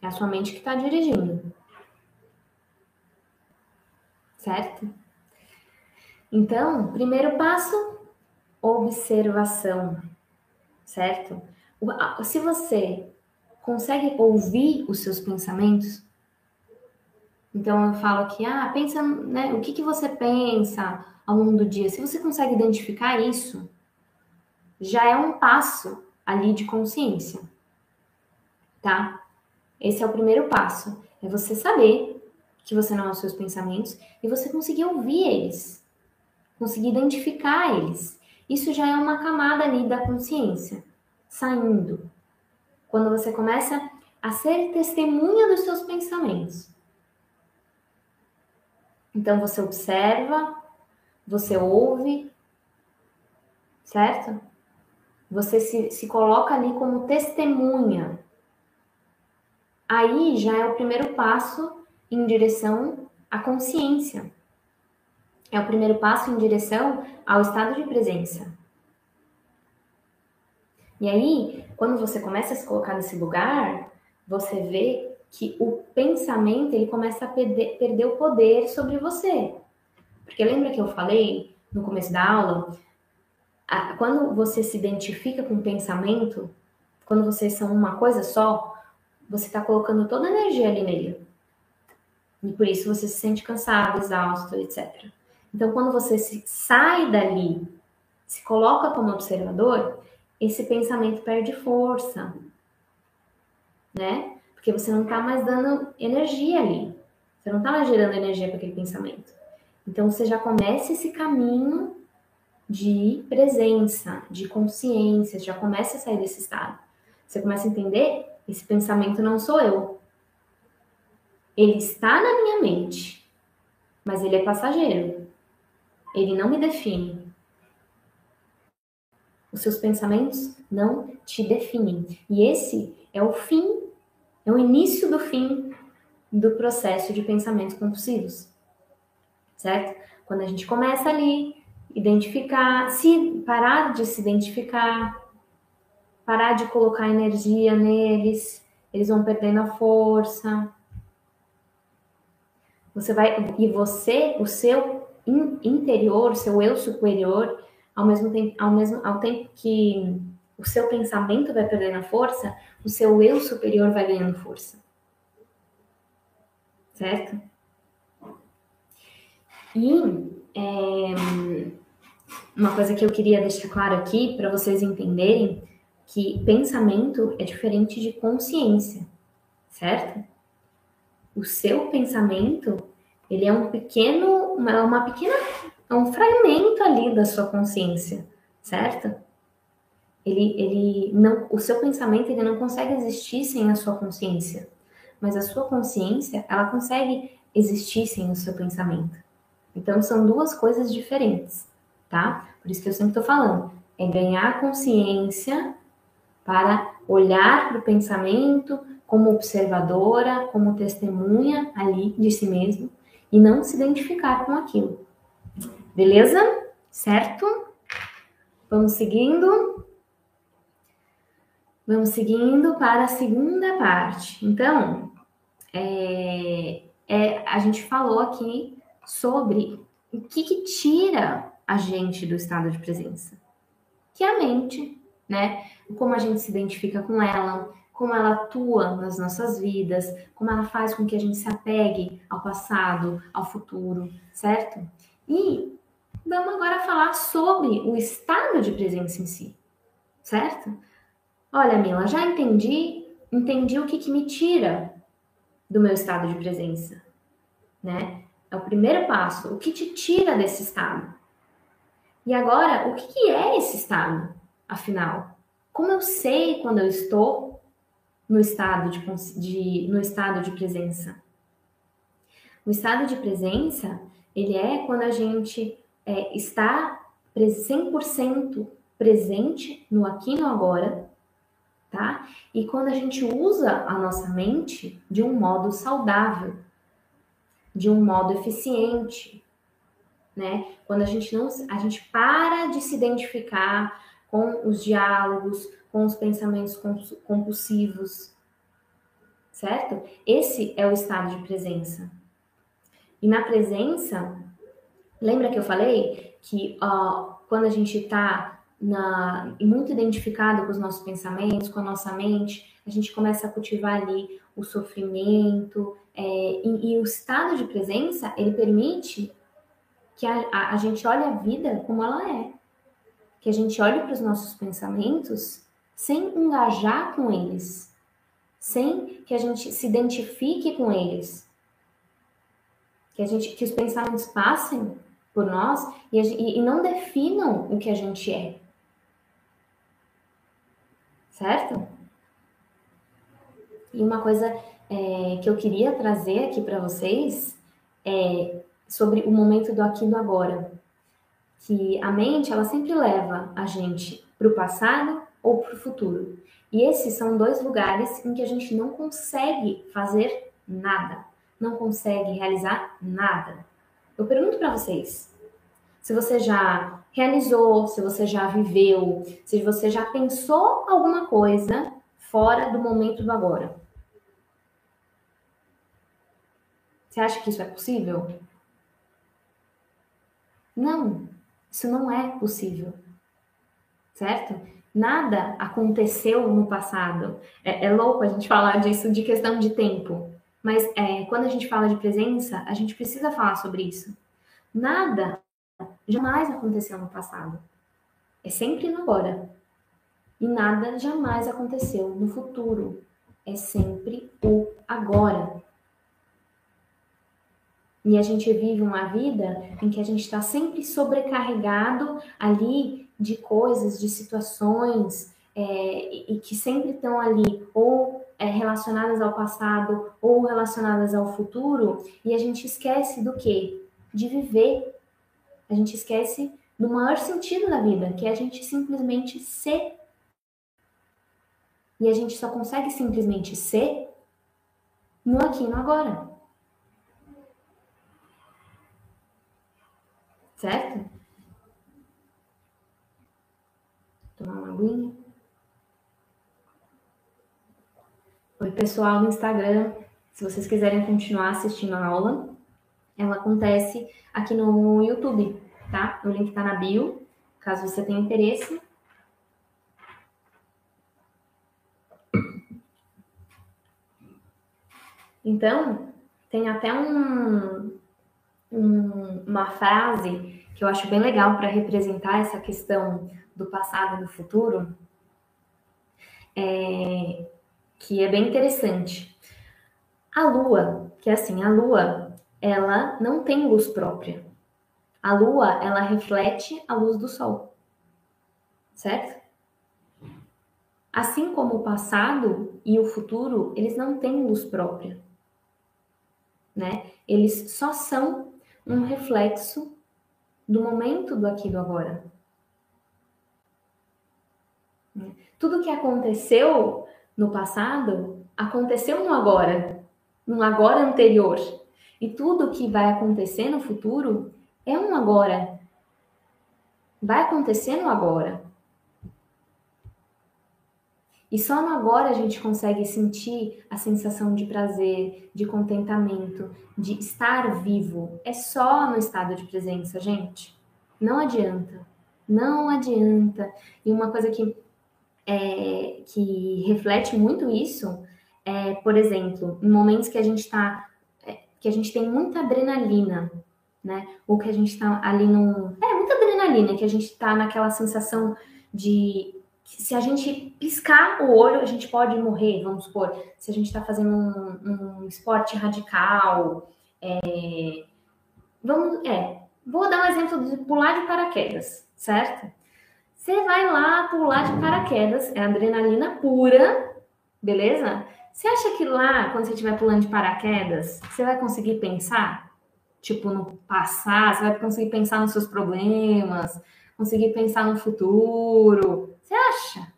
É a sua mente que está dirigindo. Certo? Então, primeiro passo, observação. Certo? Se você consegue ouvir os seus pensamentos, então eu falo aqui, ah, pensa, né, o que, que você pensa ao longo do dia. Se você consegue identificar isso, já é um passo ali de consciência, tá? Esse é o primeiro passo, é você saber que você não é os seus pensamentos e você conseguir ouvir eles, conseguir identificar eles. Isso já é uma camada ali da consciência, saindo. Quando você começa a ser testemunha dos seus pensamentos. Então você observa, você ouve, certo? Você se, se coloca ali como testemunha. Aí já é o primeiro passo em direção à consciência. É o primeiro passo em direção ao estado de presença. E aí, quando você começa a se colocar nesse lugar, você vê que o pensamento ele começa a perder, perder o poder sobre você. Porque lembra que eu falei no começo da aula? A, quando você se identifica com o pensamento, quando vocês são uma coisa só, você está colocando toda a energia ali nele. E por isso você se sente cansado, exausto, etc. Então, quando você se sai dali, se coloca como observador, esse pensamento perde força, né? Porque você não está mais dando energia ali. Você não está mais gerando energia para aquele pensamento. Então você já começa esse caminho de presença, de consciência, já começa a sair desse estado. Você começa a entender: esse pensamento não sou eu. Ele está na minha mente, mas ele é passageiro. Ele não me define. Os seus pensamentos não te definem. E esse é o fim é o início do fim do processo de pensamentos compulsivos. Certo? Quando a gente começa ali, identificar, se parar de se identificar, parar de colocar energia neles, eles vão perdendo a força. Você vai e você, o seu interior, seu eu superior, ao mesmo tempo, ao mesmo ao tempo que o seu pensamento vai perdendo força, o seu eu superior vai ganhando força. Certo? E é, uma coisa que eu queria deixar claro aqui para vocês entenderem que pensamento é diferente de consciência, certo? O seu pensamento, ele é um pequeno, uma, uma pequena, é um fragmento ali da sua consciência, certo? ele, ele não, o seu pensamento ele não consegue existir sem a sua consciência, mas a sua consciência ela consegue existir sem o seu pensamento. Então são duas coisas diferentes, tá? Por isso que eu sempre estou falando, é ganhar consciência para olhar para o pensamento como observadora, como testemunha ali de si mesmo e não se identificar com aquilo. Beleza? Certo? Vamos seguindo. Vamos seguindo para a segunda parte. Então, é, é, a gente falou aqui sobre o que, que tira a gente do estado de presença, que é a mente, né? Como a gente se identifica com ela, como ela atua nas nossas vidas, como ela faz com que a gente se apegue ao passado, ao futuro, certo? E vamos agora falar sobre o estado de presença em si, certo? Olha, Mila, já entendi, entendi o que, que me tira do meu estado de presença, né? É o primeiro passo. O que te tira desse estado? E agora, o que, que é esse estado, afinal? Como eu sei quando eu estou no estado de, de, no estado de presença? O estado de presença, ele é quando a gente é, está 100% presente no aqui e no agora, tá? E quando a gente usa a nossa mente de um modo saudável, de um modo eficiente, né? Quando a gente não, a gente para de se identificar com os diálogos, com os pensamentos compulsivos, certo? Esse é o estado de presença. E na presença, lembra que eu falei que ó, quando a gente está muito identificado com os nossos pensamentos, com a nossa mente, a gente começa a cultivar ali o sofrimento, é, e, e, o estado de presença, ele permite que a, a, a gente olhe a vida como ela é. Que a gente olhe para os nossos pensamentos sem engajar com eles, sem que a gente se identifique com eles. Que, a gente, que os pensamentos passem por nós e, e, e não definam o que a gente é. Certo? E uma coisa é, que eu queria trazer aqui para vocês é sobre o momento do aqui e do agora. Que a mente, ela sempre leva a gente para o passado ou para o futuro. E esses são dois lugares em que a gente não consegue fazer nada, não consegue realizar nada. Eu pergunto para vocês, se você já realizou, se você já viveu, se você já pensou alguma coisa fora do momento do agora. Você acha que isso é possível? Não, isso não é possível. Certo? Nada aconteceu no passado. É, é louco a gente falar disso de questão de tempo. Mas é, quando a gente fala de presença, a gente precisa falar sobre isso. Nada jamais aconteceu no passado. É sempre no agora. E nada jamais aconteceu no futuro. É sempre o agora. E a gente vive uma vida em que a gente está sempre sobrecarregado ali de coisas, de situações, é, e que sempre estão ali ou é, relacionadas ao passado ou relacionadas ao futuro, e a gente esquece do quê? De viver. A gente esquece do maior sentido da vida, que é a gente simplesmente ser. E a gente só consegue simplesmente ser no aqui e no agora. certo? Uma aguinha. Oi, pessoal no Instagram. Se vocês quiserem continuar assistindo a aula, ela acontece aqui no YouTube, tá? O link tá na bio, caso você tenha interesse. Então, tem até um, um, uma frase que eu acho bem legal para representar essa questão do passado e do futuro, é, que é bem interessante. A Lua, que é assim, a Lua, ela não tem luz própria. A Lua, ela reflete a luz do Sol, certo? Assim como o passado e o futuro, eles não têm luz própria, né? Eles só são um reflexo do momento do aqui do agora. Tudo que aconteceu no passado aconteceu no agora, no agora anterior. E tudo que vai acontecer no futuro é um agora. Vai acontecer no agora. E só no agora a gente consegue sentir a sensação de prazer, de contentamento, de estar vivo. É só no estado de presença, gente. Não adianta. Não adianta. E uma coisa que, é, que reflete muito isso é, por exemplo, em momentos que a gente está. É, que a gente tem muita adrenalina, né? Ou que a gente está ali num. É, muita adrenalina, que a gente está naquela sensação de se a gente piscar o olho, a gente pode morrer, vamos supor, se a gente está fazendo um, um, esporte radical. É, vamos, é, vou dar um exemplo de pular de paraquedas, certo? Você vai lá pular de paraquedas, é adrenalina pura, beleza? Você acha que lá, quando você estiver pulando de paraquedas, você vai conseguir pensar? Tipo, no passar, você vai conseguir pensar nos seus problemas, conseguir pensar no futuro. Você acha?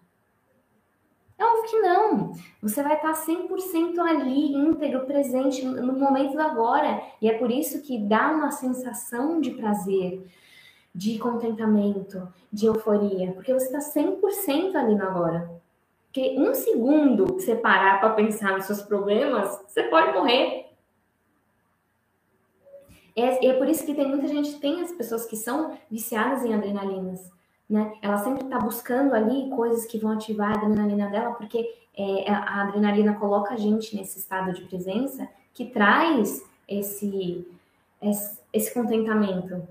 É óbvio que não. Você vai estar 100% ali, íntegro, presente no momento do agora. E é por isso que dá uma sensação de prazer, de contentamento, de euforia. Porque você está 100% ali no agora. Porque um segundo que você parar para pensar nos seus problemas, você pode morrer. É, é por isso que tem muita gente, tem as pessoas que são viciadas em adrenalinas, né? Ela sempre está buscando ali coisas que vão ativar a adrenalina dela, porque é, a adrenalina coloca a gente nesse estado de presença que traz esse, esse, esse contentamento.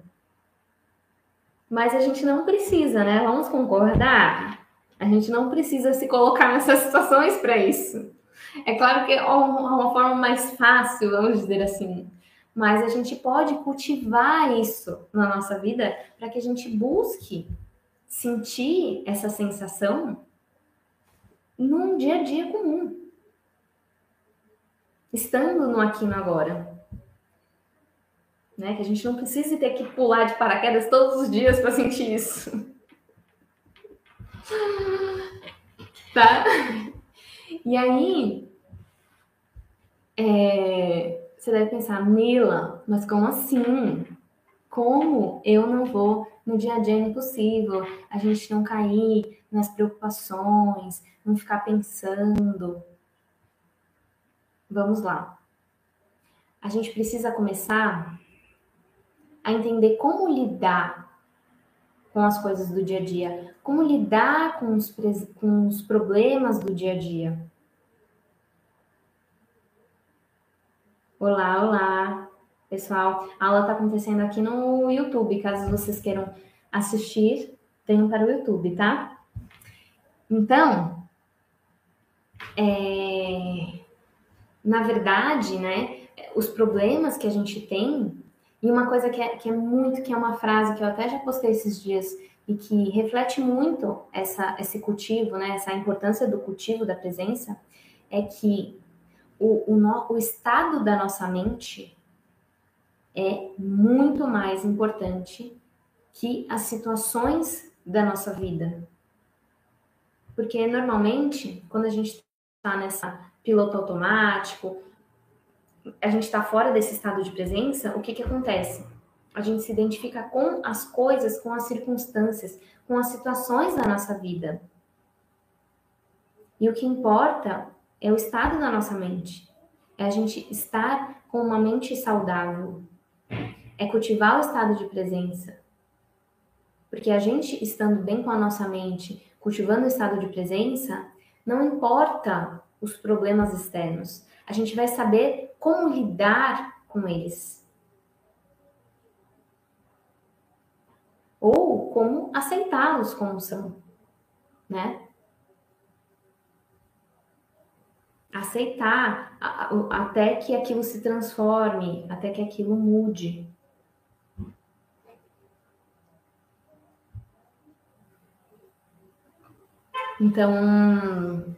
Mas a gente não precisa, né? Vamos concordar? A gente não precisa se colocar nessas situações para isso. É claro que é uma forma mais fácil, vamos dizer assim. Mas a gente pode cultivar isso na nossa vida para que a gente busque sentir essa sensação num dia a dia comum. Estando no aqui no agora. Né? Que a gente não precise ter que pular de paraquedas todos os dias para sentir isso. tá? E aí, é, você deve pensar, Mila, mas como assim? Como eu não vou no dia a dia é impossível a gente não cair nas preocupações, não ficar pensando. Vamos lá. A gente precisa começar a entender como lidar com as coisas do dia a dia, como lidar com os, com os problemas do dia a dia. Olá, olá, pessoal. A aula está acontecendo aqui no YouTube, caso vocês queiram assistir, tenham para o YouTube, tá? Então, é, na verdade, né, os problemas que a gente tem e uma coisa que é, que é muito, que é uma frase que eu até já postei esses dias e que reflete muito essa, esse cultivo, né, essa importância do cultivo da presença, é que o, o, no, o estado da nossa mente é muito mais importante que as situações da nossa vida. Porque normalmente, quando a gente está nessa piloto automático, a gente está fora desse estado de presença, o que, que acontece? A gente se identifica com as coisas, com as circunstâncias, com as situações da nossa vida. E o que importa é o estado da nossa mente. É a gente estar com uma mente saudável. É cultivar o estado de presença. Porque a gente estando bem com a nossa mente, cultivando o estado de presença, não importa os problemas externos. A gente vai saber como lidar com eles. Ou como aceitá-los como são, né? Aceitar até que aquilo se transforme, até que aquilo mude. Então,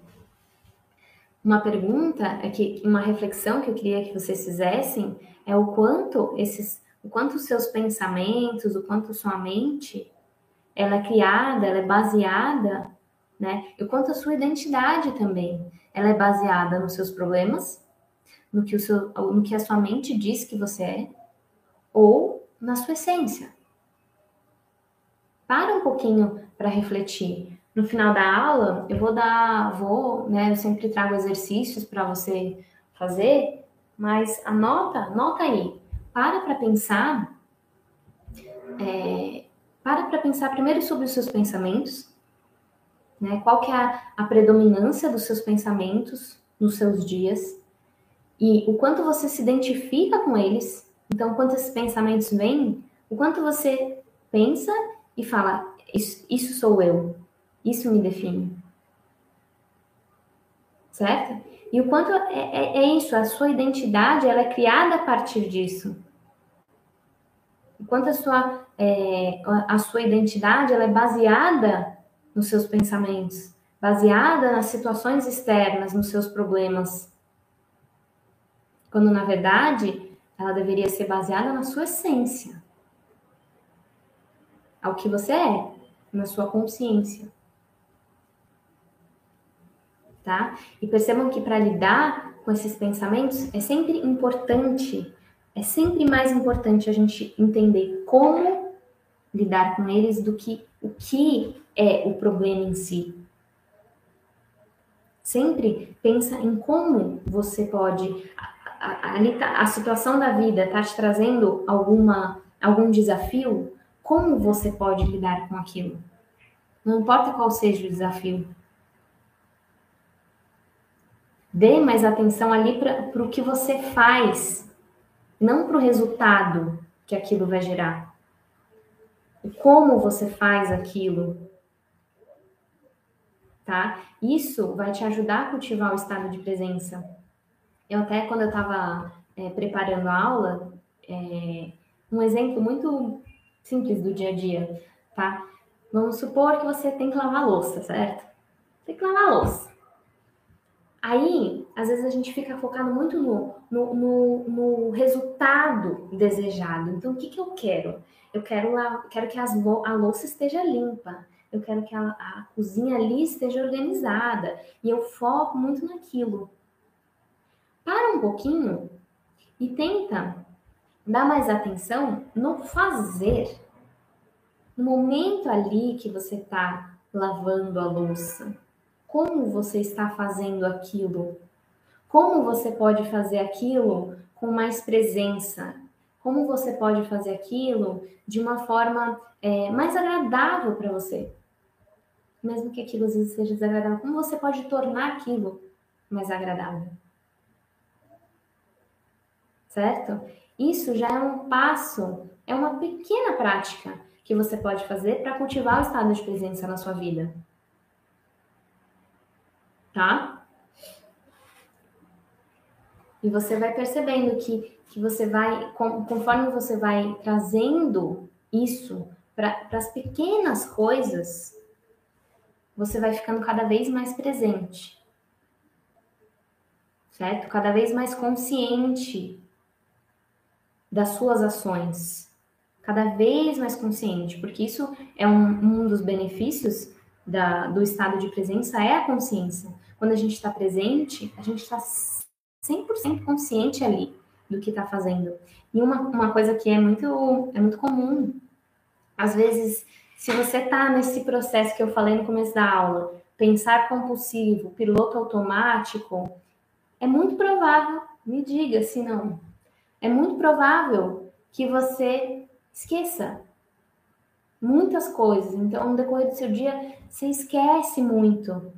uma pergunta é que uma reflexão que eu queria que vocês fizessem é o quanto esses, o quanto os seus pensamentos, o quanto sua mente, ela é criada, ela é baseada, né? E o quanto a sua identidade também, ela é baseada nos seus problemas, no que o seu, no que a sua mente diz que você é, ou na sua essência. Para um pouquinho para refletir no final da aula, eu vou dar, vou, né, eu sempre trago exercícios para você fazer, mas anota, anota aí, para para pensar, é, para para pensar primeiro sobre os seus pensamentos, né, qual que é a, a predominância dos seus pensamentos nos seus dias, e o quanto você se identifica com eles, então, quando esses pensamentos vêm, o quanto você pensa e fala, isso, isso sou eu, isso me define. Certo? E o quanto é, é, é isso, a sua identidade ela é criada a partir disso. O quanto a sua, é, a sua identidade ela é baseada nos seus pensamentos, baseada nas situações externas, nos seus problemas. Quando na verdade ela deveria ser baseada na sua essência, ao que você é, na sua consciência tá? E percebam que para lidar com esses pensamentos é sempre importante, é sempre mais importante a gente entender como lidar com eles do que o que é o problema em si. Sempre pensa em como você pode. A, a, tá, a situação da vida está te trazendo alguma, algum desafio, como você pode lidar com aquilo? Não importa qual seja o desafio. Dê mais atenção ali para o que você faz, não para o resultado que aquilo vai gerar. Como você faz aquilo, tá? Isso vai te ajudar a cultivar o estado de presença. Eu até, quando eu estava é, preparando a aula, é, um exemplo muito simples do dia a dia, tá? Vamos supor que você tem que lavar louça, certo? Tem que lavar louça. Aí, às vezes a gente fica focado muito no, no, no, no resultado desejado. Então, o que, que eu quero? Eu quero, quero que as, a louça esteja limpa. Eu quero que a, a cozinha ali esteja organizada. E eu foco muito naquilo. Para um pouquinho e tenta dar mais atenção no fazer. No momento ali que você está lavando a louça como você está fazendo aquilo? Como você pode fazer aquilo com mais presença? Como você pode fazer aquilo de uma forma é, mais agradável para você? Mesmo que aquilo às vezes seja desagradável, como você pode tornar aquilo mais agradável? Certo? Isso já é um passo, é uma pequena prática que você pode fazer para cultivar o estado de presença na sua vida tá? E você vai percebendo que, que você vai, conforme você vai trazendo isso para as pequenas coisas, você vai ficando cada vez mais presente, certo? Cada vez mais consciente das suas ações, cada vez mais consciente, porque isso é um, um dos benefícios da, do estado de presença é a consciência. Quando a gente está presente, a gente está 100% consciente ali do que está fazendo. E uma, uma coisa que é muito, é muito comum, às vezes, se você está nesse processo que eu falei no começo da aula, pensar compulsivo, piloto automático, é muito provável, me diga se não, é muito provável que você esqueça muitas coisas. Então, no decorrer do seu dia, você esquece muito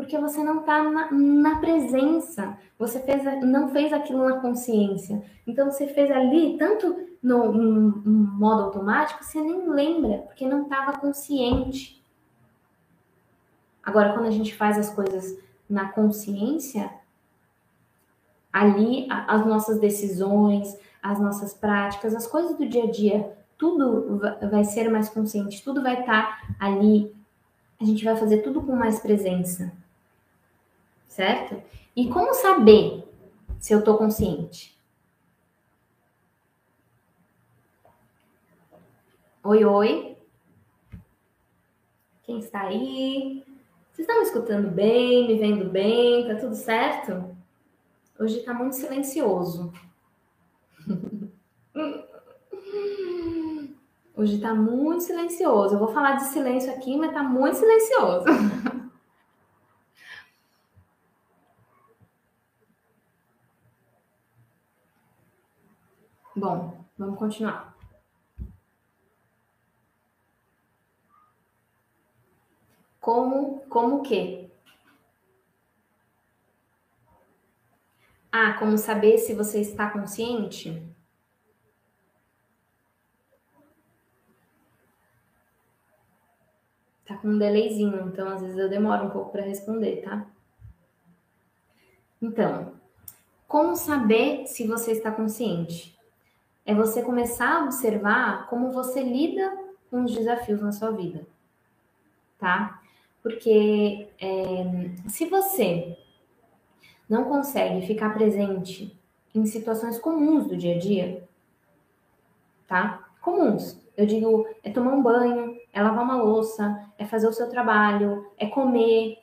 porque você não está na, na, presença, você fez, não fez aquilo na consciência. Então você fez ali, tanto no, no, no modo automático, você nem lembra, porque não estava consciente. Agora, quando a gente faz as coisas na consciência, ali as nossas decisões, as nossas práticas, as coisas do dia a dia, tudo vai ser mais consciente, tudo vai estar tá ali. A gente vai fazer tudo com mais presença certo? E como saber se eu estou consciente? Oi, oi. Quem está aí? Vocês estão me escutando bem, me vendo bem? Tá tudo certo? Hoje está muito silencioso. <laughs> Hoje está muito silencioso. Eu vou falar de silêncio aqui, mas está muito silencioso. <laughs> Bom, vamos continuar. Como, como o quê? Ah, como saber se você está consciente? Tá com um delayzinho, então às vezes eu demoro um pouco para responder, tá? Então, como saber se você está consciente? É você começar a observar como você lida com os desafios na sua vida, tá? Porque é, se você não consegue ficar presente em situações comuns do dia a dia, tá? Comuns. Eu digo, é tomar um banho, é lavar uma louça, é fazer o seu trabalho, é comer.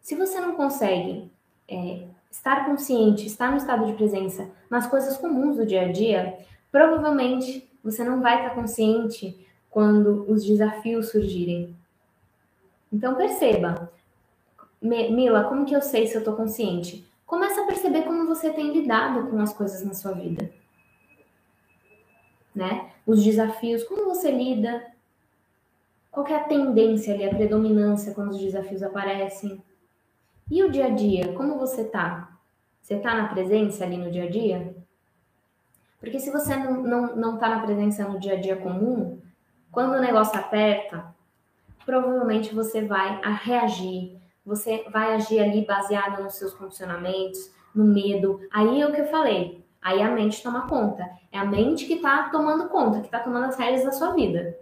Se você não consegue é, estar consciente, estar no estado de presença nas coisas comuns do dia a dia, Provavelmente você não vai estar consciente quando os desafios surgirem. Então perceba, Mila, como que eu sei se eu estou consciente? Começa a perceber como você tem lidado com as coisas na sua vida. Né? Os desafios, como você lida? Qual é a tendência ali, a predominância quando os desafios aparecem? E o dia a dia, como você tá? Você tá na presença ali no dia a dia? Porque se você não, não, não tá na presença no dia a dia comum, quando o negócio aperta, provavelmente você vai a reagir, você vai agir ali baseado nos seus condicionamentos, no medo. Aí é o que eu falei. Aí a mente toma conta. É a mente que está tomando conta, que está tomando as rédeas da sua vida.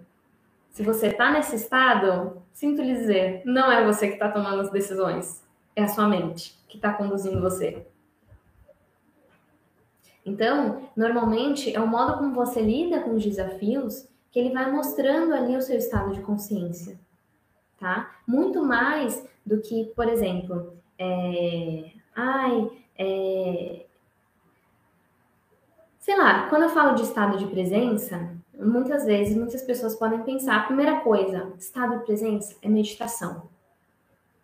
Se você está nesse estado, sinto lhe dizer, não é você que está tomando as decisões. É a sua mente que está conduzindo você. Então, normalmente, é o modo como você lida com os desafios que ele vai mostrando ali o seu estado de consciência tá? Muito mais do que, por exemplo, é, ai, é, sei lá, quando eu falo de estado de presença, muitas vezes muitas pessoas podem pensar, a primeira coisa, estado de presença é meditação.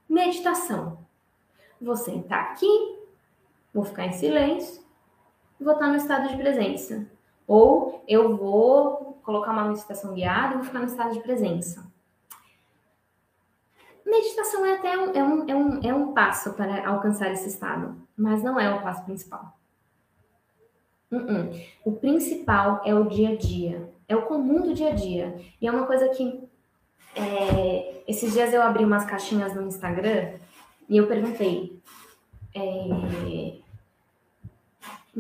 Meditação. Vou sentar aqui, vou ficar em silêncio, vou estar no estado de presença. Ou eu vou colocar uma meditação guiada e vou ficar no estado de presença. Meditação é até um, é um, é um, é um passo para alcançar esse estado, mas não é o passo principal. Uh -uh. O principal é o dia a dia, é o comum do dia a dia. E é uma coisa que é, esses dias eu abri umas caixinhas no Instagram e eu perguntei. É,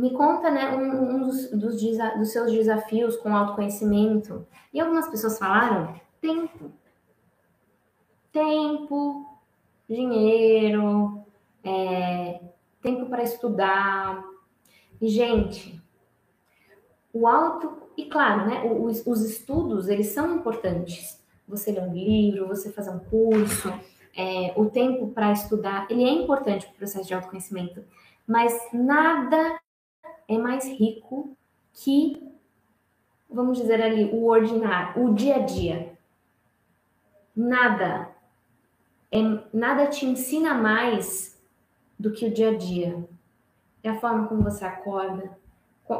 me conta né, um, um dos, dos, dos seus desafios com autoconhecimento. E algumas pessoas falaram tempo tempo, dinheiro, é, tempo para estudar. E, gente, o alto, e claro, né, os, os, estudos, eles são importantes. Você ler um livro, você fazer um curso, é, o tempo para estudar, ele é importante para o processo de autoconhecimento. Mas nada é mais rico que, vamos dizer ali, o ordinário, o dia a dia. Nada é, nada te ensina mais do que o dia a dia. É a forma como você acorda,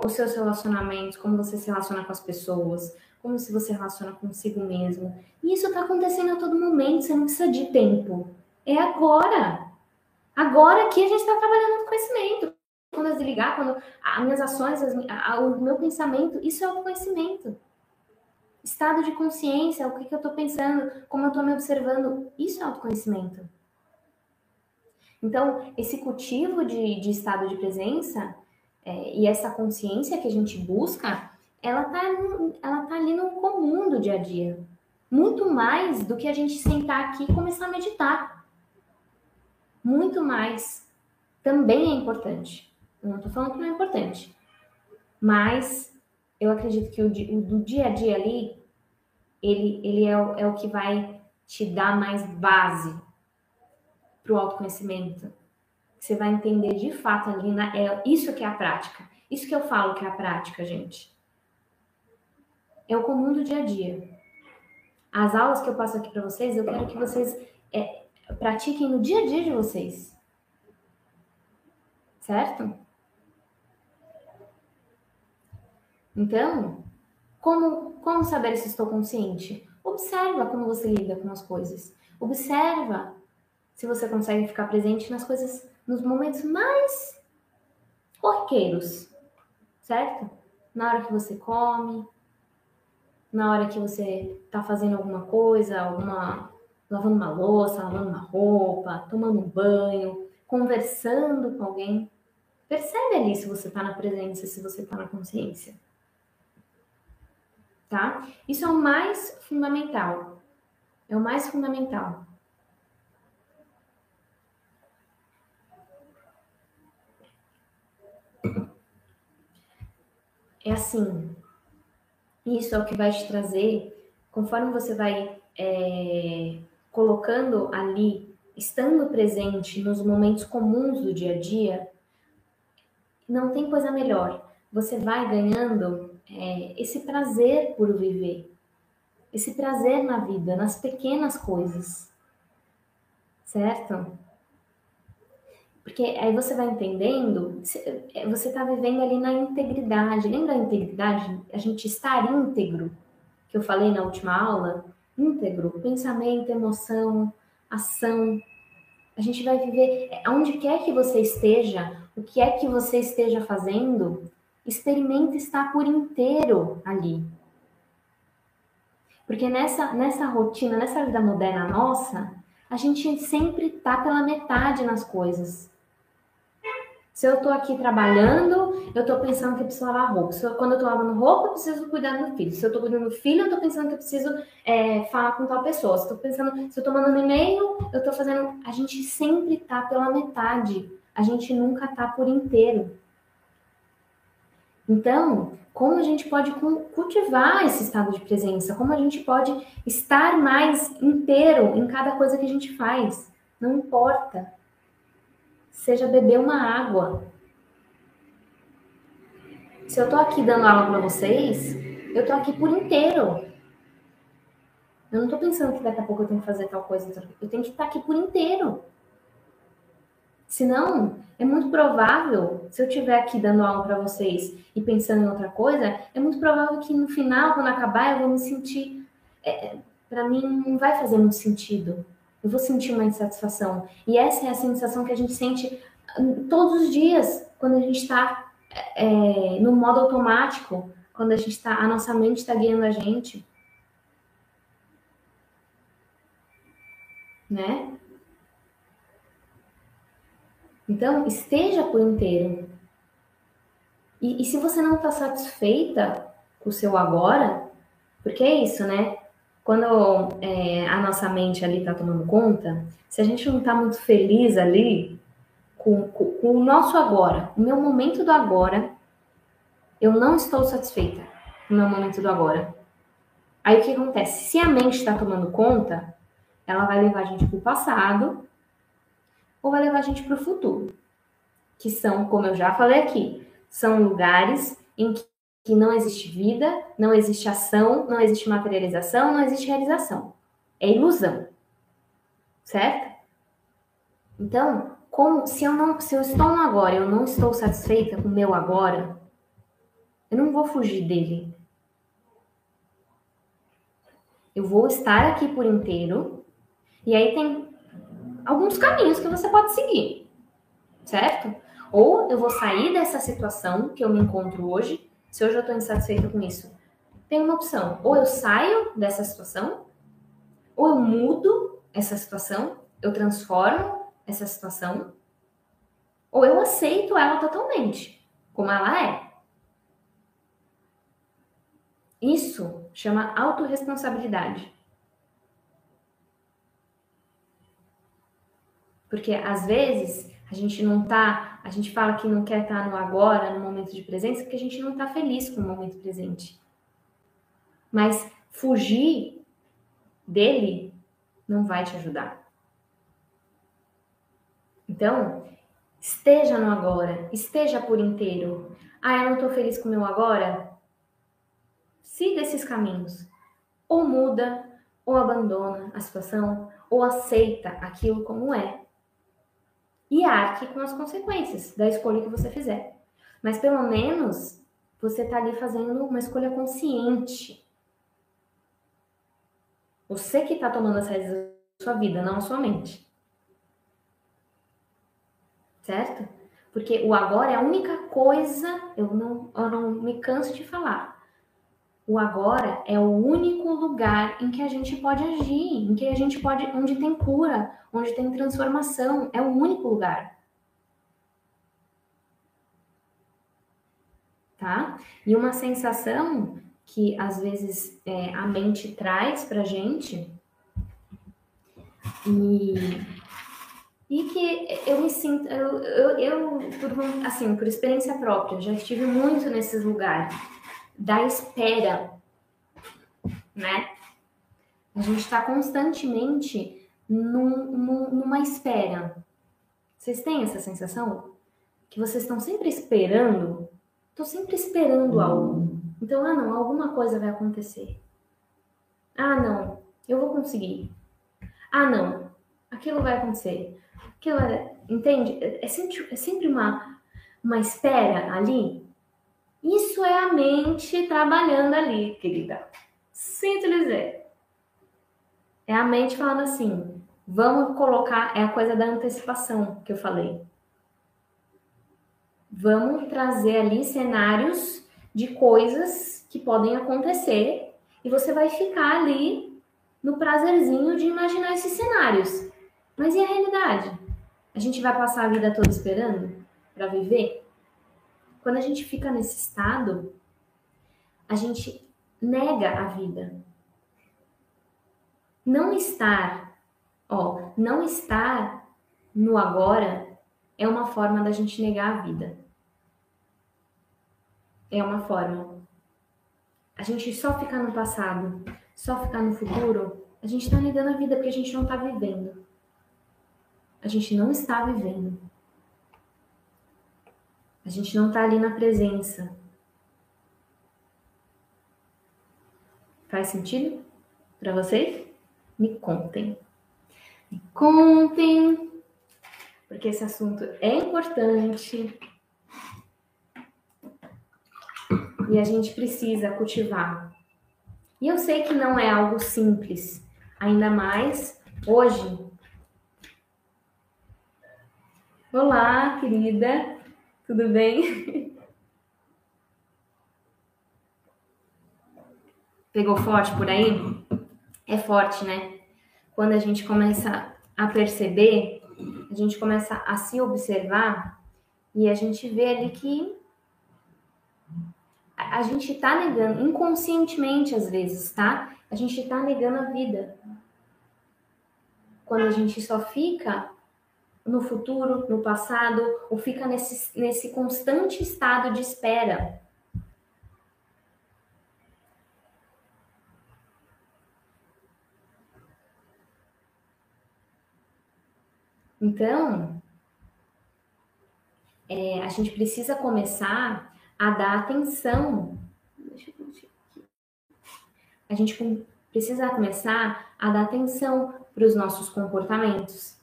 os seus relacionamentos, como você se relaciona com as pessoas, como se você relaciona consigo mesmo. E isso está acontecendo a todo momento, você não precisa de tempo. É agora. Agora que a gente está trabalhando no conhecimento. Quando eu desligar, quando as minhas ações, as, a, o meu pensamento, isso é o conhecimento. Estado de consciência, o que, que eu estou pensando, como eu estou me observando, isso é autoconhecimento. Então, esse cultivo de, de estado de presença é, e essa consciência que a gente busca, ela está ela tá ali no comum do dia a dia. Muito mais do que a gente sentar aqui e começar a meditar. Muito mais. Também é importante. Não estou falando que não é importante. Mas eu acredito que o, o do dia a dia ali, ele, ele é, o, é o que vai te dar mais base para o autoconhecimento. Você vai entender de fato ali, na, é isso que é a prática. Isso que eu falo que é a prática, gente. É o comum do dia a dia. As aulas que eu passo aqui para vocês, eu quero que vocês é, pratiquem no dia a dia de vocês. Certo? Então, como, como saber se estou consciente? Observa como você lida com as coisas. Observa se você consegue ficar presente nas coisas, nos momentos mais corriqueiros, certo? Na hora que você come, na hora que você está fazendo alguma coisa, alguma lavando uma louça, lavando uma roupa, tomando um banho, conversando com alguém. Percebe ali se você está na presença, se você está na consciência tá? Isso é o mais fundamental. É o mais fundamental. É assim. Isso é o que vai te trazer, conforme você vai é, colocando ali, estando presente nos momentos comuns do dia a dia, não tem coisa melhor. Você vai ganhando é, esse prazer por viver, esse prazer na vida, nas pequenas coisas, certo? Porque aí você vai entendendo, é, você está vivendo ali na integridade. Lembra a integridade? A gente estar íntegro, que eu falei na última aula? Íntegro, pensamento, emoção, ação. A gente vai viver, aonde quer que você esteja, o que é que você esteja fazendo, experimenta estar por inteiro ali. Porque nessa, nessa rotina, nessa vida moderna nossa, a gente sempre tá pela metade nas coisas. Se eu estou aqui trabalhando, eu estou pensando que eu preciso lavar roupa. Se eu, quando eu estou lavando roupa, eu preciso cuidar do filho. Se eu estou cuidando do filho, eu estou pensando que eu preciso é, falar com tal pessoa. Se, eu pensando, se eu estou mandando e-mail, eu estou fazendo. A gente sempre está pela metade. A gente nunca está por inteiro. Então, como a gente pode cultivar esse estado de presença? Como a gente pode estar mais inteiro em cada coisa que a gente faz? Não importa seja beber uma água. Se eu tô aqui dando aula para vocês, eu tô aqui por inteiro. Eu não tô pensando que daqui a pouco eu tenho que fazer tal coisa. Eu tenho que estar aqui por inteiro. Senão, é muito provável, se eu estiver aqui dando aula para vocês e pensando em outra coisa, é muito provável que no final, quando acabar, eu vou me sentir. É, para mim, não vai fazer muito sentido eu vou sentir uma insatisfação. E essa é a sensação que a gente sente hum, todos os dias, quando a gente está é, no modo automático, quando a gente está, a nossa mente está guiando a gente. Né? Então, esteja por inteiro. E, e se você não está satisfeita com o seu agora, porque é isso, né? quando é, a nossa mente ali está tomando conta, se a gente não está muito feliz ali com, com, com, o nosso agora, o meu momento do agora, eu não estou satisfeita no meu momento do agora. Aí o que acontece? Se a mente está tomando conta, ela vai levar a gente para o passado ou vai levar a gente para o futuro, que são, como eu já falei aqui, são lugares em que que não existe vida, não existe ação, não existe materialização, não existe realização. É ilusão. Certo? Então, como se eu não, se eu estou no agora, eu não estou satisfeita com o meu agora, eu não vou fugir dele. Eu vou estar aqui por inteiro. E aí tem alguns caminhos que você pode seguir. Certo? Ou eu vou sair dessa situação que eu me encontro hoje se hoje eu estou insatisfeita com isso, tem uma opção. Ou eu saio dessa situação, ou eu mudo essa situação, eu transformo essa situação, ou eu aceito ela totalmente, como ela é. Isso chama autorresponsabilidade. Porque às vezes a gente não tá, a gente fala que não quer estar tá no agora, no momento de presença, porque a gente não está feliz com o momento presente. Mas fugir dele não vai te ajudar. Então, esteja no agora, esteja por inteiro. Ah, eu não estou feliz com o meu agora? Siga esses caminhos. Ou muda, ou abandona a situação, ou aceita aquilo como é e arque com as consequências da escolha que você fizer. Mas pelo menos você está ali fazendo uma escolha consciente. Você que está tomando as rédeas da sua vida, não a sua mente. Certo? Porque o agora é a única coisa, eu não, eu não me canso de falar, o agora é o único lugar em que a gente pode agir, em que a gente pode, onde tem cura, onde tem transformação, é o único lugar. Tá? E uma sensação que às vezes é, a mente traz pra gente e, e que eu me sinto, eu, eu, eu por, assim, por experiência própria, já estive muito nesses lugares da espera, né? A gente está constantemente num, num, numa espera. Vocês têm essa sensação? Que vocês estão sempre esperando? Estou sempre esperando algo. Então, ah, não, alguma coisa vai acontecer. Ah, não, eu vou conseguir. Ah, não, aquilo vai acontecer. aquela, entende? É sempre, é sempre uma, uma espera ali. Isso é a mente trabalhando ali, querida. Sinto dizer. É a mente falando assim: vamos colocar, é a coisa da antecipação que eu falei. Vamos trazer ali cenários de coisas que podem acontecer e você vai ficar ali no prazerzinho de imaginar esses cenários. Mas e a realidade? A gente vai passar a vida toda esperando para viver? Quando a gente fica nesse estado, a gente nega a vida. Não estar, ó, não estar no agora é uma forma da gente negar a vida. É uma forma. A gente só ficar no passado, só ficar no futuro, a gente está negando a vida porque a gente não está vivendo. A gente não está vivendo. A gente não está ali na presença. Faz sentido para vocês? Me contem. Me contem, porque esse assunto é importante e a gente precisa cultivar. E eu sei que não é algo simples, ainda mais hoje. Olá, querida, tudo bem? Pegou forte por aí? É forte, né? Quando a gente começa a perceber, a gente começa a se observar e a gente vê ali que a gente tá negando, inconscientemente às vezes, tá? A gente tá negando a vida. Quando a gente só fica no futuro, no passado, ou fica nesse, nesse constante estado de espera. Então, é, a gente precisa começar a dar atenção. A gente precisa começar a dar atenção para os nossos comportamentos,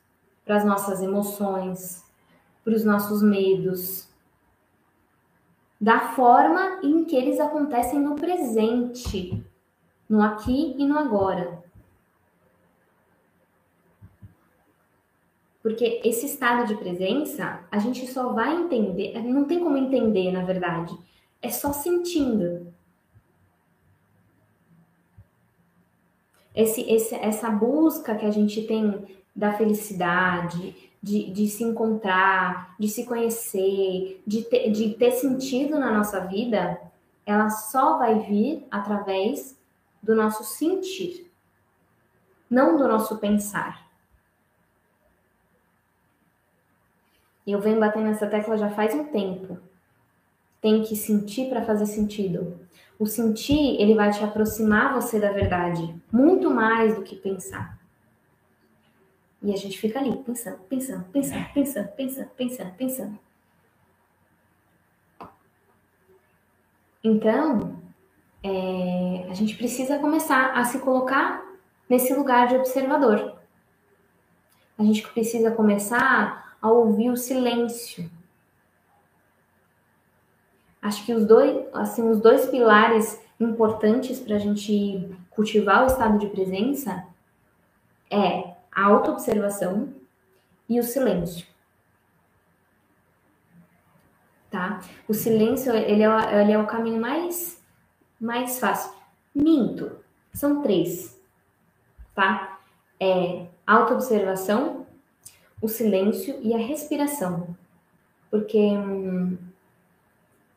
para as nossas emoções, para os nossos medos, da forma em que eles acontecem no presente, no aqui e no agora. Porque esse estado de presença, a gente só vai entender, não tem como entender, na verdade, é só sentindo. Esse, esse, essa busca que a gente tem da felicidade, de, de se encontrar, de se conhecer, de ter, de ter sentido na nossa vida, ela só vai vir através do nosso sentir, não do nosso pensar. Eu venho batendo nessa tecla já faz um tempo. Tem que sentir para fazer sentido. O sentir, ele vai te aproximar você da verdade, muito mais do que pensar. E a gente fica ali, pensando, pensando, pensando, pensando, pensando, pensando, pensando. Então, é, a gente precisa começar a se colocar nesse lugar de observador. A gente precisa começar a ouvir o silêncio. Acho que os dois, assim, os dois pilares importantes para a gente cultivar o estado de presença é a autoobservação e o silêncio. Tá? O silêncio, ele é, ele é o caminho mais, mais fácil. Minto. São três, tá? É autoobservação, o silêncio e a respiração. Porque hum,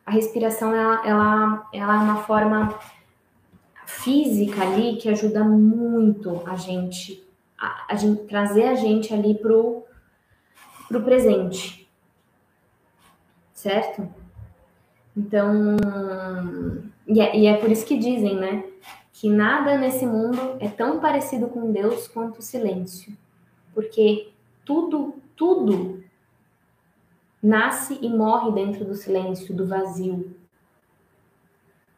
a respiração ela, ela, ela é uma forma física ali que ajuda muito a gente a, gente trazer a gente ali pro pro presente. Certo? Então e é, e é por isso que dizem né que nada nesse mundo é tão parecido com Deus quanto o silêncio. Porque tudo, tudo nasce e morre dentro do silêncio, do vazio.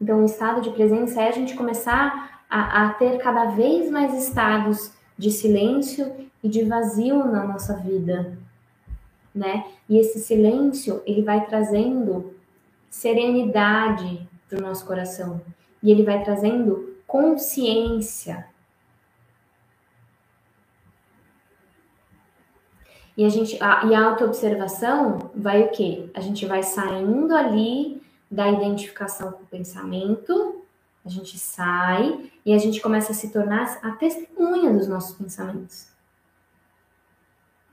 Então, o estado de presença é a gente começar a, a ter cada vez mais estados de silêncio e de vazio na nossa vida, né? E esse silêncio, ele vai trazendo serenidade para o nosso coração. E ele vai trazendo consciência. E a gente a, e a autoobservação vai o quê? A gente vai saindo ali da identificação com o pensamento, a gente sai e a gente começa a se tornar a testemunha dos nossos pensamentos.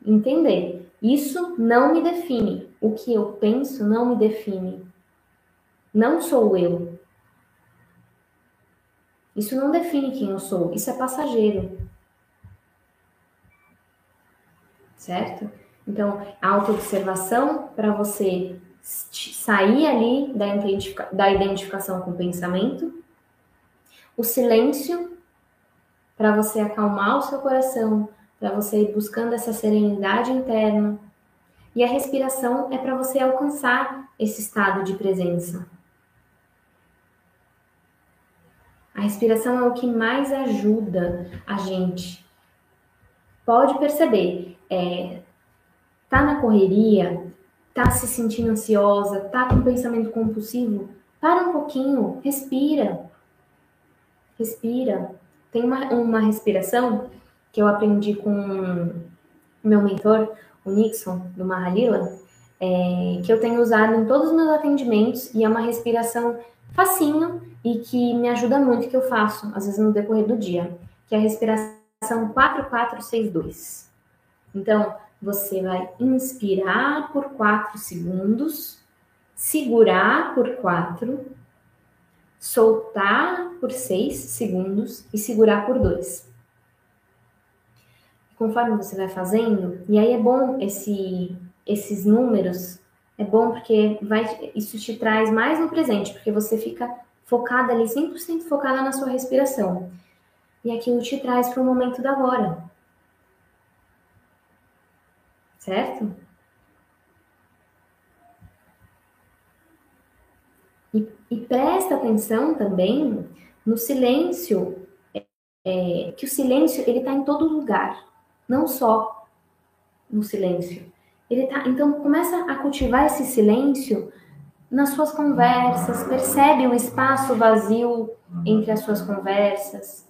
Entender. Isso não me define. O que eu penso não me define. Não sou eu. Isso não define quem eu sou. Isso é passageiro. Certo? Então, a autoobservação para você sair ali da, identifica da identificação com o pensamento, o silêncio para você acalmar o seu coração, para você ir buscando essa serenidade interna, e a respiração é para você alcançar esse estado de presença. A respiração é o que mais ajuda a gente. Pode perceber, é, tá na correria, tá se sentindo ansiosa, tá com pensamento compulsivo, para um pouquinho, respira. Respira. Tem uma, uma respiração que eu aprendi com meu mentor, o Nixon, do Mahalila, é, que eu tenho usado em todos os meus atendimentos e é uma respiração facinho e que me ajuda muito que eu faço, às vezes no decorrer do dia, que é a respiração 4462. Então, você vai inspirar por 4 segundos, segurar por 4, soltar por 6 segundos e segurar por 2. Conforme você vai fazendo, e aí é bom esse, esses números, é bom porque vai, isso te traz mais no presente, porque você fica focada ali, 100% focada na sua respiração. E aquilo te traz para o momento da agora certo? E, presta atenção também no silêncio, é, que o silêncio ele está em todo lugar, não só no silêncio. Ele tá, então começa a cultivar esse silêncio nas suas conversas, percebe o espaço vazio entre as suas conversas,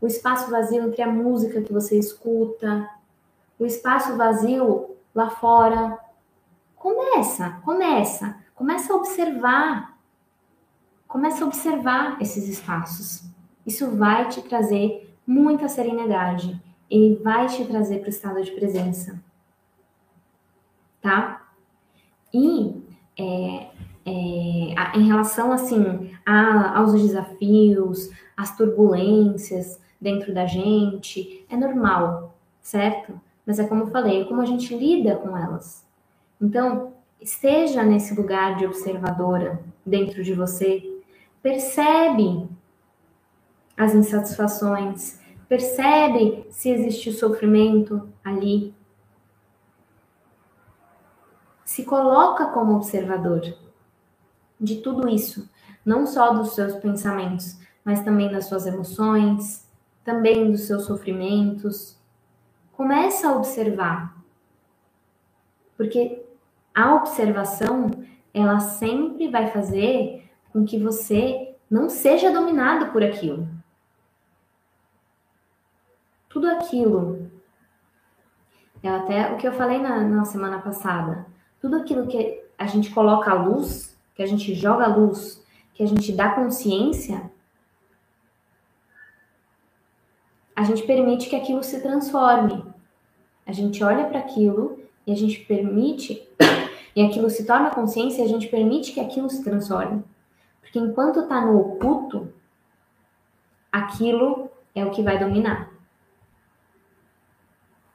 o espaço vazio entre a música que você escuta, o espaço vazio lá fora. Começa, começa, começa a observar. Começa a observar esses espaços. Isso vai te trazer muita serenidade. Ele vai te trazer para o estado de presença. Tá? E é, é, em relação assim a, aos desafios, às turbulências dentro da gente, é normal, certo? Mas é como eu falei, é como a gente lida com elas. Então, esteja nesse lugar de observadora dentro de você. Percebe as insatisfações, percebe se existe sofrimento ali. Se coloca como observador de tudo isso, não só dos seus pensamentos, mas também das suas emoções, também dos seus sofrimentos, Começa a observar. Porque a observação, ela sempre vai fazer com que você não seja dominado por aquilo. Tudo aquilo. É até o que eu falei na, na semana passada. Tudo aquilo que a gente coloca a luz, que a gente joga a luz, que a gente dá consciência, a gente permite que aquilo se transforme. A gente olha para aquilo e a gente permite, <coughs> e aquilo se torna consciência e a gente permite que aquilo se transforme. Porque enquanto está no oculto, aquilo é o que vai dominar.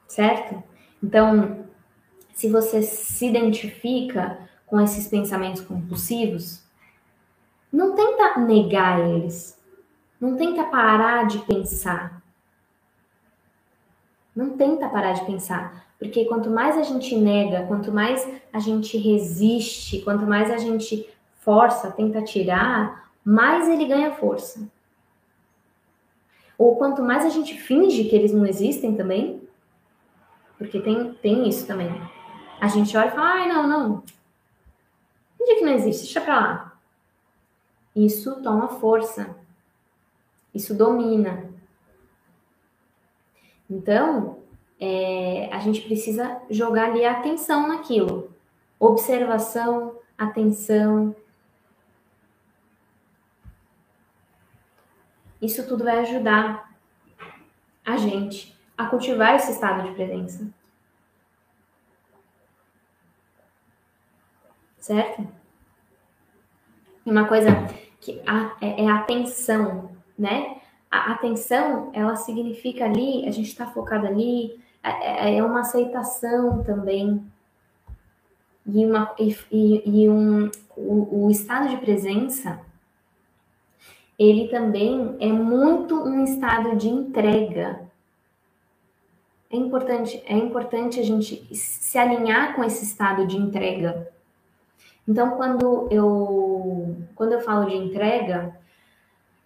Certo? Então, se você se identifica com esses pensamentos compulsivos, não tenta negar eles. Não tenta parar de pensar. Não tenta parar de pensar, porque quanto mais a gente nega, quanto mais a gente resiste, quanto mais a gente força, tenta tirar, mais ele ganha força. Ou quanto mais a gente finge que eles não existem também, porque tem, tem isso também. A gente olha e fala, ai, não, não. Finge que não existe, deixa pra lá. Isso toma força. Isso domina. Então, é, a gente precisa jogar ali a atenção naquilo. Observação, atenção. Isso tudo vai ajudar a gente a cultivar esse estado de presença. Certo? Uma coisa que a, é, é a atenção, né? A atenção, ela significa ali, a gente está focado ali, é, é, é uma aceitação também. E, uma, e, e um, o, o estado de presença, ele também é muito um estado de entrega. É importante, é importante a gente se alinhar com esse estado de entrega. Então, quando eu, quando eu falo de entrega,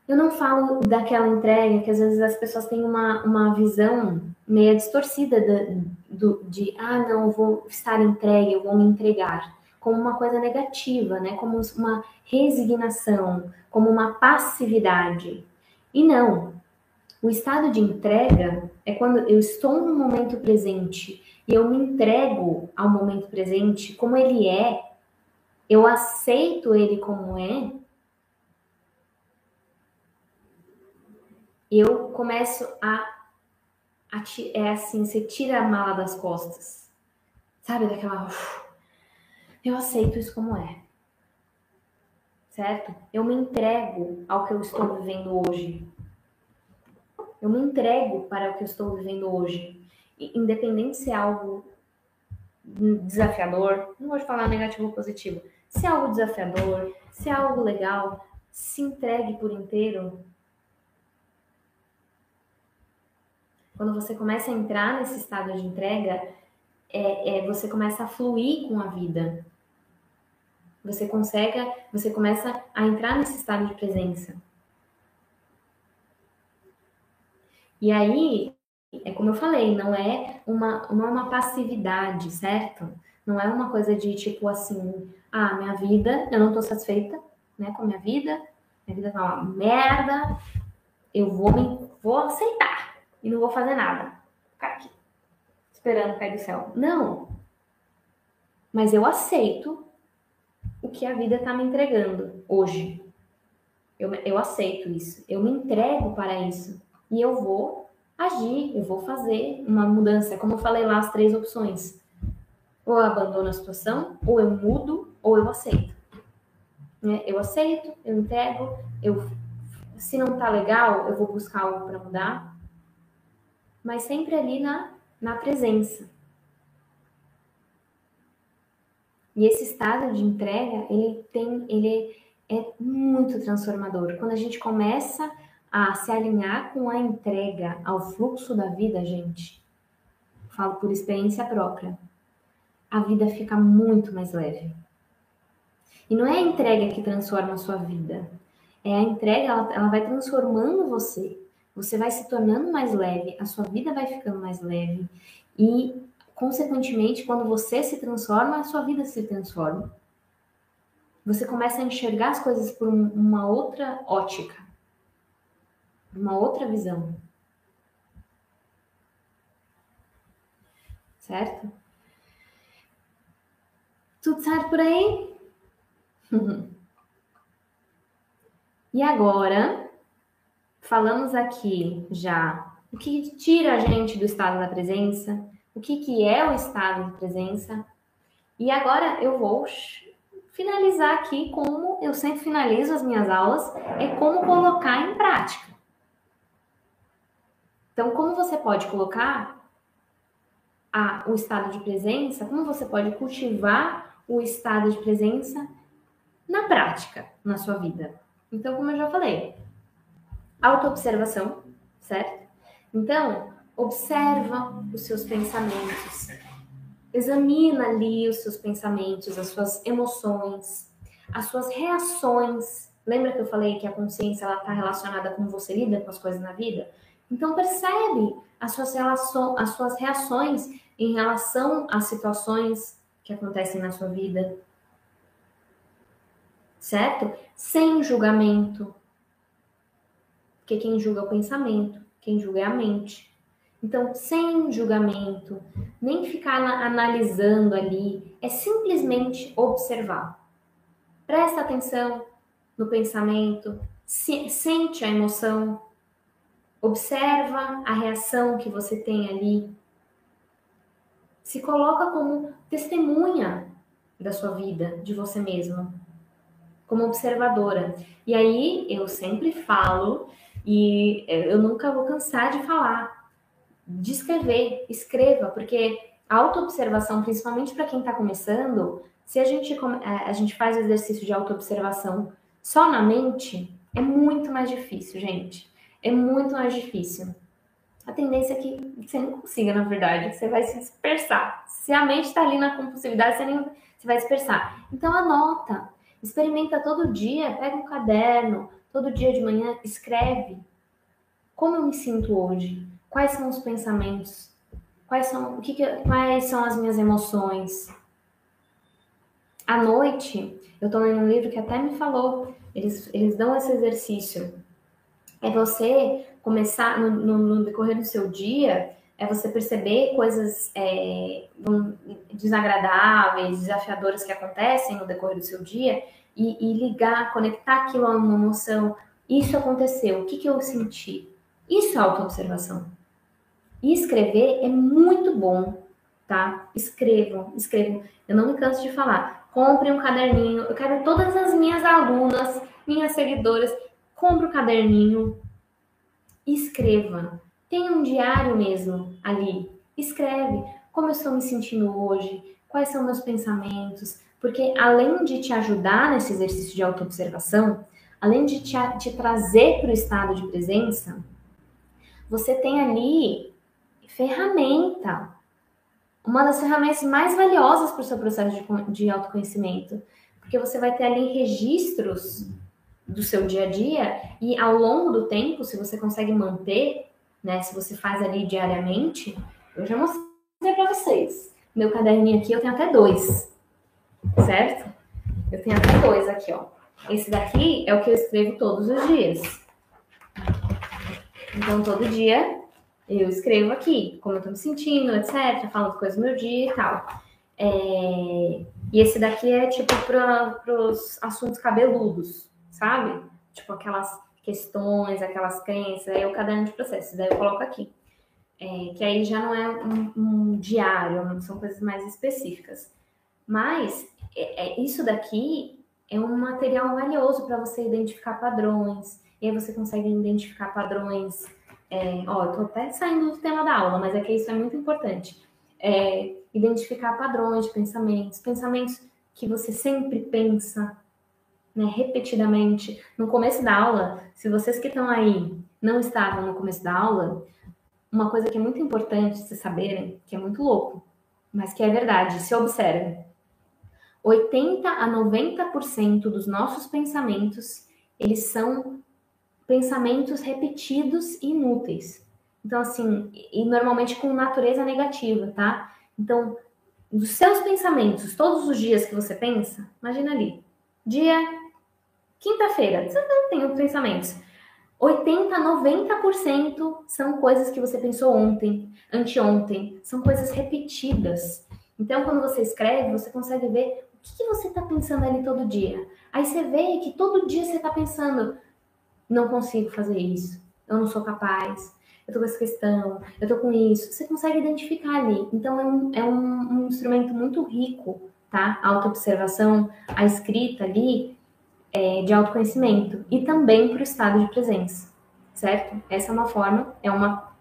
eu não falo daquela entrega que às vezes as pessoas têm uma, uma visão meio distorcida de, de, de ah, não, eu vou estar entregue, eu vou me entregar, como uma coisa negativa, né? Como uma resignação, como uma passividade. E não. O estado de entrega é quando eu estou no momento presente e eu me entrego ao momento presente como ele é, eu aceito ele como é eu começo a, a é assim, você tira a mala das costas, sabe daquela, eu aceito isso como é, certo? Eu me entrego ao que eu estou vivendo hoje. Eu me entrego para o que eu estou vivendo hoje, independente se é algo desafiador, não vou falar negativo ou positivo, se é algo desafiador, se é algo legal, se entregue por inteiro Quando você começa a entrar nesse estado de entrega, é, é, você começa a fluir com a vida. Você consegue, você começa a entrar nesse estado de presença. E aí, é como eu falei, não é uma, não é uma passividade, certo? Não é uma coisa de tipo assim, ah, minha vida, eu não tô satisfeita, né, com a minha vida, minha vida tá uma merda, eu vou me, vou aceitar e não vou fazer nada. Ficar aqui, esperando cair do céu. Não. Mas eu aceito o que a vida está me entregando hoje. Eu, eu aceito isso. Eu me entrego para isso. E eu vou agir, eu vou fazer uma mudança. Como eu falei lá, as três opções. Ou eu abandono a situação, ou eu mudo, ou eu aceito. Né? Eu aceito, eu entrego, eu se não tá legal, eu vou buscar algo para mudar mas sempre ali na, na presença. E esse estado de entrega, ele tem, ele é muito transformador. Quando a gente começa a se alinhar com a entrega ao fluxo da vida, gente, falo por experiência própria, a vida fica muito mais leve. E não é a entrega que transforma a sua vida, é a entrega, ela, ela vai transformando você você vai se tornando mais leve, a sua vida vai ficando mais leve e, consequentemente, quando você se transforma, a sua vida se transforma. Você começa a enxergar as coisas por uma outra ótica, uma outra visão. Certo? Tudo certo por aí? <laughs> e agora, falamos aqui já o que tira a gente do estado da presença, o que, que é o estado de presença. E agora eu vou finalizar aqui como eu sempre finalizo as minhas aulas, é como colocar em prática. Então, como você pode colocar a, o estado de presença, como você pode cultivar o estado de presença na prática, na sua vida. Então, como eu já falei, autoobservação, certo? Então, observa os seus pensamentos. Examina ali os seus pensamentos, as suas emoções, as suas reações. Lembra que eu falei que a consciência está relacionada com você lida com as coisas na vida? Então percebe as suas, relações, as suas reações em relação às situações, que acontecem na sua vida. Certo? Sem julgamento. Porque quem julga é o pensamento, quem julga é a mente. Então, sem julgamento, nem ficar analisando ali, é simplesmente observar. Presta atenção no pensamento, sente a emoção, observa a reação que você tem ali, se coloca como testemunha da sua vida, de você mesma, como observadora. E aí eu sempre falo, e eu nunca vou cansar de falar, de escrever, escreva, porque a autoobservação, principalmente para quem está começando, se a gente, é, a gente faz o exercício de autoobservação só na mente, é muito mais difícil, gente. É muito mais difícil a tendência é que você não consiga, na verdade, você vai se dispersar. Se a mente está ali na compulsividade, você, nem, você vai dispersar. Então anota, experimenta todo dia, pega um caderno, todo dia de manhã, escreve. Como eu me sinto hoje? Quais são os pensamentos? Quais são, o que, que quais são as minhas emoções? À noite, eu estou lendo um livro que até me falou, eles, eles dão esse exercício. É você começar no, no, no, decorrer do seu dia é você perceber coisas é, desagradáveis, desafiadoras que acontecem no decorrer do seu dia e, e, ligar, conectar aquilo a uma emoção. Isso aconteceu, o que, que eu senti? Isso é autoobservação. E escrever é muito bom, tá? Escrevam, escrevam. Eu não me canso de falar. Compre um caderninho. Eu quero todas as minhas alunas, minhas seguidoras, compre o um caderninho, escreva. Tem um diário mesmo ali. Escreve como eu estou me sentindo hoje, quais são meus pensamentos, porque além de te ajudar nesse exercício de autoobservação, além de te, te trazer para o estado de presença, você tem ali ferramenta, uma das ferramentas mais valiosas para o seu processo de, de autoconhecimento, porque você vai ter ali registros do seu dia a dia e ao longo do tempo, se você consegue manter, né, se você faz ali diariamente, eu já mostrei para vocês. Meu caderninho aqui eu tenho até dois, certo? Eu tenho até dois aqui, ó. Esse daqui é o que eu escrevo todos os dias. Então, todo dia eu escrevo aqui como eu tô me sentindo, etc. Falo coisas do meu dia e tal. É... E esse daqui é tipo para os assuntos cabeludos, sabe? Tipo aquelas questões, aquelas crenças, aí é o caderno de processos, daí eu coloco aqui. É, que aí já não é um, um, diário, são coisas mais específicas. Mas é, é, isso daqui é um material valioso para você identificar padrões, e aí você consegue identificar padrões. É, ó, eu tô até saindo do tema da aula, mas é que isso é muito importante. É, identificar padrões de pensamentos, pensamentos que você sempre pensa, né, repetidamente. No começo da aula, se vocês que estão aí não estavam no começo da aula, uma coisa que é muito importante vocês saberem, que é muito louco, mas que é verdade, se observe. 80 a 90% dos nossos pensamentos, eles são pensamentos repetidos e inúteis. Então, assim, e normalmente com natureza negativa, tá? Então, dos seus pensamentos, todos os dias que você pensa, imagina ali, dia Quinta-feira, você não tem pensamentos. 80, 90% são coisas que você pensou ontem, anteontem, são coisas repetidas. Então, quando você escreve, você consegue ver o que, que você está pensando ali todo dia. Aí você vê que todo dia você está pensando: não consigo fazer isso, eu não sou capaz, eu tô com essa questão, eu tô com isso. Você consegue identificar ali. Então, é um, é um, um instrumento muito rico, tá? A autoobservação, a escrita ali, é, de autoconhecimento e também para o estado de presença, certo? Essa é uma forma, é uma,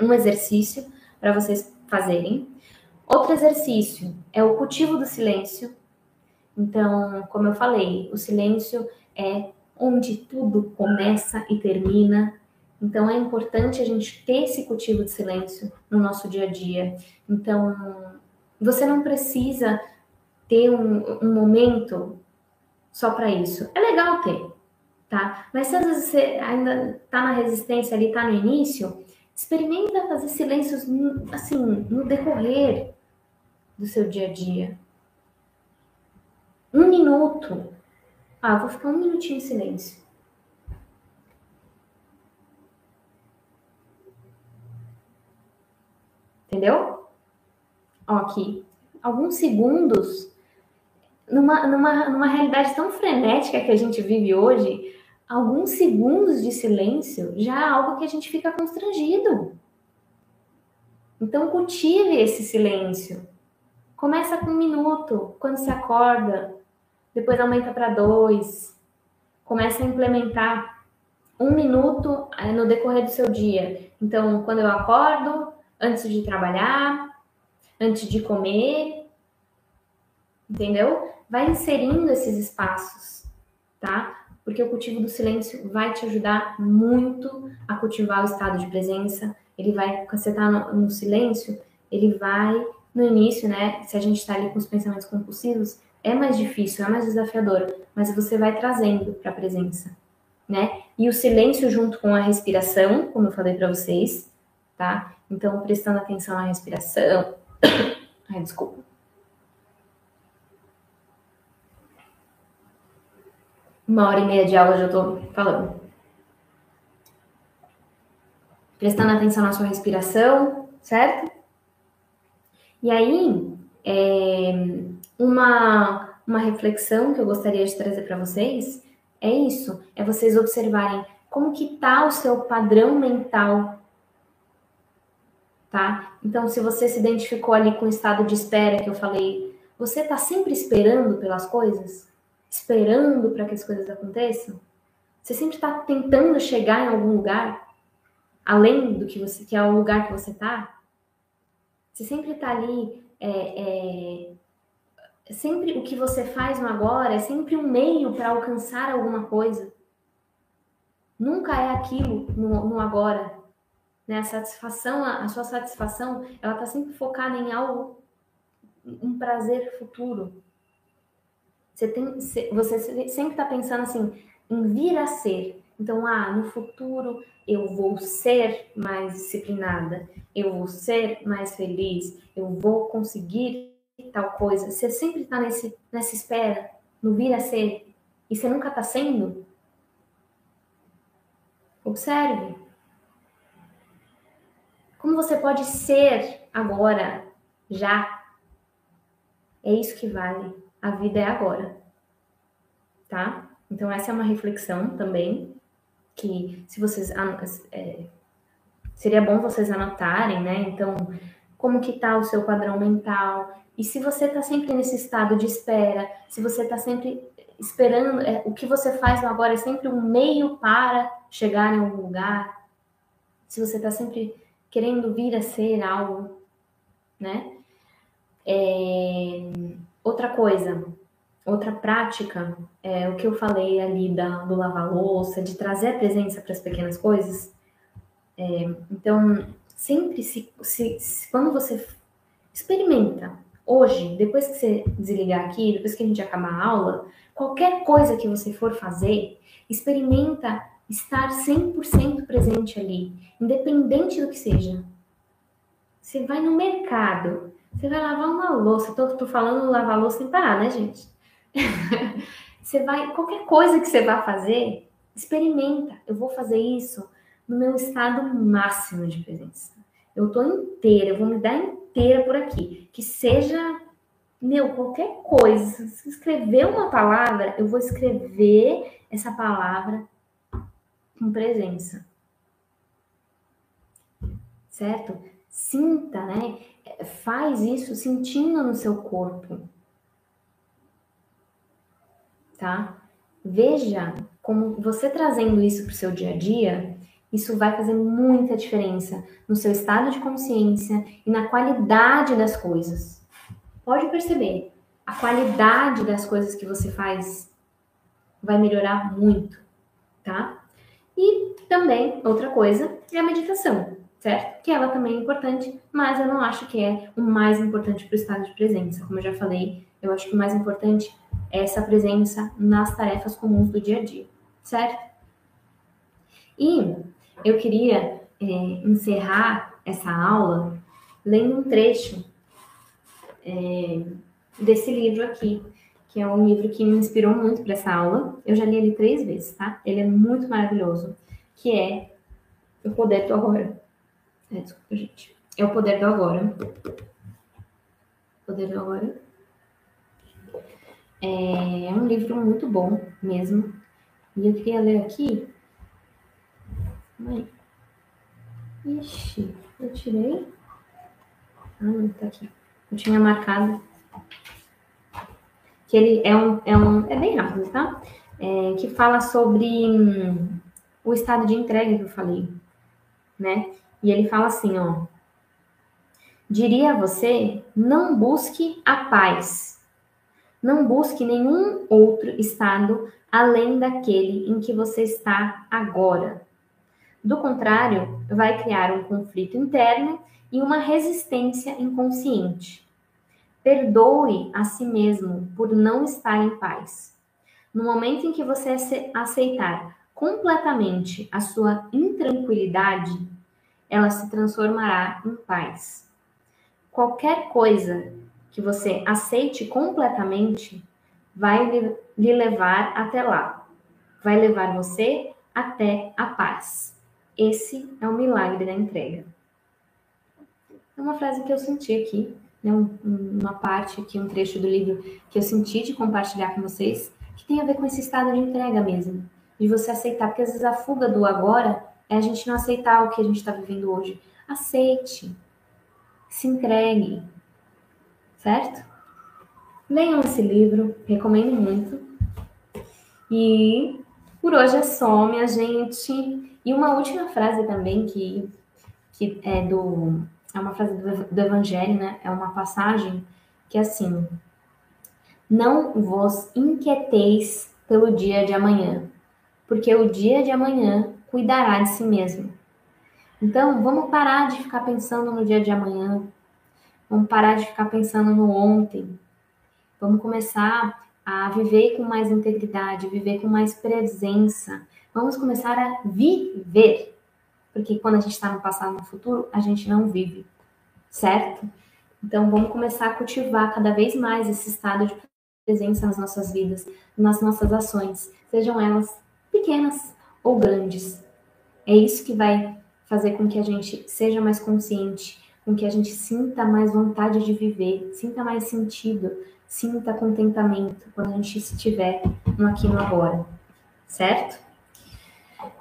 um exercício para vocês fazerem. Outro exercício é o cultivo do silêncio. Então, como eu falei, o silêncio é onde tudo começa e termina. Então, é importante a gente ter esse cultivo de silêncio no nosso dia a dia. Então, você não precisa ter um, um momento só para isso. É legal ter, tá? Mas se às vezes você ainda tá na resistência ali, tá no início, experimenta fazer silêncios assim no decorrer do seu dia a dia. Um minuto. Ah, vou ficar um minutinho em silêncio. Entendeu? Ó, aqui. Alguns segundos. Numa, numa, numa realidade tão frenética que a gente vive hoje, alguns segundos de silêncio já é algo que a gente fica constrangido. Então, cultive esse silêncio. Começa com um minuto, quando se acorda, depois aumenta para dois. Começa a implementar um minuto eh, no decorrer do seu dia. Então, quando eu acordo, antes de trabalhar, antes de comer, entendeu? Vai inserindo esses espaços, tá? Porque o cultivo do silêncio vai te ajudar muito a cultivar o estado de presença. Ele vai, quando você tá no, no silêncio, ele vai, no início, né? Se a gente está ali com os pensamentos compulsivos, é mais difícil, é mais desafiador, mas você vai trazendo para a presença, né? E o silêncio junto com a respiração, como eu falei para vocês, tá? Então, prestando atenção na respiração. <coughs> Ai, desculpa. Uma hora e meia de aula já tô falando. Prestando atenção na sua respiração, certo? E aí, é, uma, uma reflexão que eu gostaria de trazer para vocês é isso, é vocês observarem como que tá o seu padrão mental, tá? Então, se você se identificou ali com o estado de espera que eu falei, você tá sempre esperando pelas coisas? Esperando para que as coisas aconteçam? Você sempre está tentando chegar em algum lugar além do que você que é o lugar que você tá? Você sempre está ali é, é, sempre o que você faz no agora é sempre um meio para alcançar alguma coisa. Nunca é aquilo no, no agora. Né? A satisfação, a, a sua satisfação, ela está sempre focada em algo, um prazer futuro. Você, tem, você sempre está pensando assim, em vir a ser. Então, ah, no futuro eu vou ser mais disciplinada, eu vou ser mais feliz, eu vou conseguir tal coisa, você sempre está nessa espera, no vir a ser, e você nunca está sendo? Observe. Como você pode ser agora, já? É isso que vale. A vida é agora. Tá? Então, essa é uma reflexão também, que se vocês. É, seria bom vocês anotarem, né? Então, como que tá o seu padrão mental? E se você está sempre nesse estado de espera, se você está sempre esperando, é, o que você faz agora é sempre um meio para chegar em algum lugar, se você está sempre querendo vir a ser algo, né? É, outra coisa, outra prática, é o que eu falei ali da, do lavar louça, de trazer presença para as pequenas coisas. É, então, sempre se, se, se, quando você experimenta hoje, depois que você desligar aqui, depois que a gente acabar a aula, qualquer coisa que você for fazer, experimenta estar 100% presente ali, independente do que seja. Você vai no mercado, você vai lavar uma louça, tô, tô falando lavar louça sem parar, né, gente? <laughs> você vai, qualquer coisa que você vá fazer, experimenta. Eu vou fazer isso no meu estado máximo de presença. Eu tô inteira, eu vou me dar inteira por aqui. Que seja, meu, qualquer coisa. Se escrever uma palavra, eu vou escrever essa palavra com presença. Certo? Sinta, né? Faz isso sentindo no seu corpo. Tá? Veja como você trazendo isso para o seu dia a dia, isso vai fazer muita diferença no seu estado de consciência e na qualidade das coisas. Pode perceber, a qualidade das coisas que você faz vai melhorar muito, tá? E também, outra coisa, é a meditação, certo? Que ela também é importante, mas eu não acho que é o mais importante para o estado de presença. Como eu já falei, eu acho que o mais importante essa presença nas tarefas comuns do dia a dia, certo? E eu queria é, encerrar essa aula lendo um trecho é, desse livro aqui, que é um livro que me inspirou muito para essa aula. Eu já li ele três vezes, tá? Ele é muito maravilhoso, que é O Poder do Agora. É, desculpa, gente. É O Poder do Agora. Poder do Agora. É um livro muito bom mesmo. E eu queria ler aqui. Mãe. Ixi, eu tirei. Ah, não, tá aqui. Eu tinha marcado que ele é um, é um é bem rápido, tá? É, que fala sobre hum, o estado de entrega que eu falei, né? E ele fala assim, ó. Diria a você, não busque a paz. Não busque nenhum outro estado além daquele em que você está agora. Do contrário, vai criar um conflito interno e uma resistência inconsciente. Perdoe a si mesmo por não estar em paz. No momento em que você aceitar completamente a sua intranquilidade, ela se transformará em paz. Qualquer coisa que você aceite completamente vai lhe levar até lá. Vai levar você até a paz. Esse é o milagre da entrega. É uma frase que eu senti aqui né, uma parte aqui, um trecho do livro que eu senti de compartilhar com vocês, que tem a ver com esse estado de entrega mesmo, de você aceitar, porque às vezes a fuga do agora é a gente não aceitar o que a gente está vivendo hoje. Aceite, se entregue, certo? Leiam esse livro, recomendo muito. E por hoje é só, minha gente. E uma última frase também que, que é do é uma frase do, do Evangelho, né? É uma passagem que é assim: Não vos inquieteis pelo dia de amanhã, porque o dia de amanhã cuidará de si mesmo. Então, vamos parar de ficar pensando no dia de amanhã, vamos parar de ficar pensando no ontem, vamos começar a viver com mais integridade, viver com mais presença, vamos começar a viver porque quando a gente está no passado no futuro, a gente não vive, certo? Então vamos começar a cultivar cada vez mais esse estado de presença nas nossas vidas, nas nossas ações, sejam elas pequenas ou grandes. É isso que vai fazer com que a gente seja mais consciente, com que a gente sinta mais vontade de viver, sinta mais sentido, sinta contentamento quando a gente estiver no aqui no agora, certo?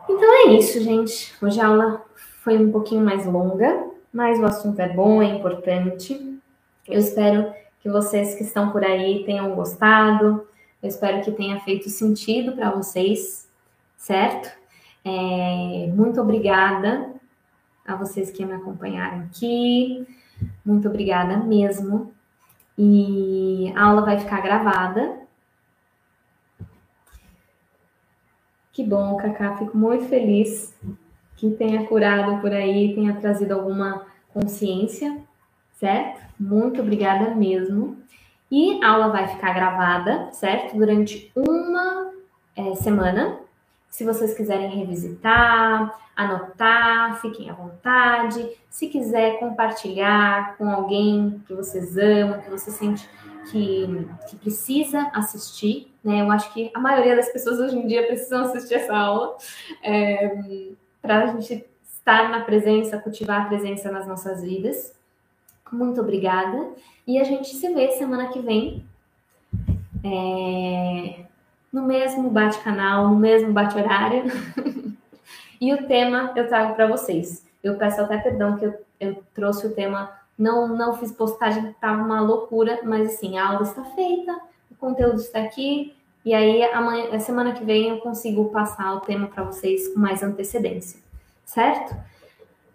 Então é isso, gente. Hoje a aula foi um pouquinho mais longa, mas o assunto é bom, é importante. Eu espero que vocês que estão por aí tenham gostado. Eu espero que tenha feito sentido para vocês, certo? É, muito obrigada a vocês que me acompanharam aqui. Muito obrigada mesmo. E a aula vai ficar gravada Que bom, Cacá. Fico muito feliz que tenha curado por aí, tenha trazido alguma consciência, certo? Muito obrigada mesmo. E a aula vai ficar gravada, certo? Durante uma é, semana. Se vocês quiserem revisitar, anotar, fiquem à vontade. Se quiser compartilhar com alguém que vocês amam, que você sente que, que precisa assistir, né? Eu acho que a maioria das pessoas hoje em dia precisam assistir essa aula é, para a gente estar na presença, cultivar a presença nas nossas vidas. Muito obrigada. E a gente se vê semana que vem. É, no mesmo bate-canal, no mesmo bate-horário. <laughs> e o tema eu trago para vocês. Eu peço até perdão que eu, eu trouxe o tema não, não fiz postagem, estava uma loucura, mas assim, a aula está feita, o conteúdo está aqui, e aí amanhã, a semana que vem eu consigo passar o tema para vocês com mais antecedência, certo?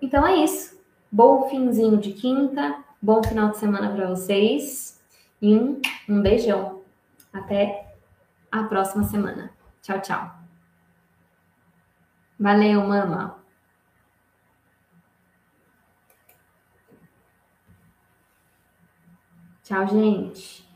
Então é isso. Bom finzinho de quinta, bom final de semana para vocês e um, um beijão. Até a próxima semana. Tchau, tchau. Valeu, mama. Tchau, gente.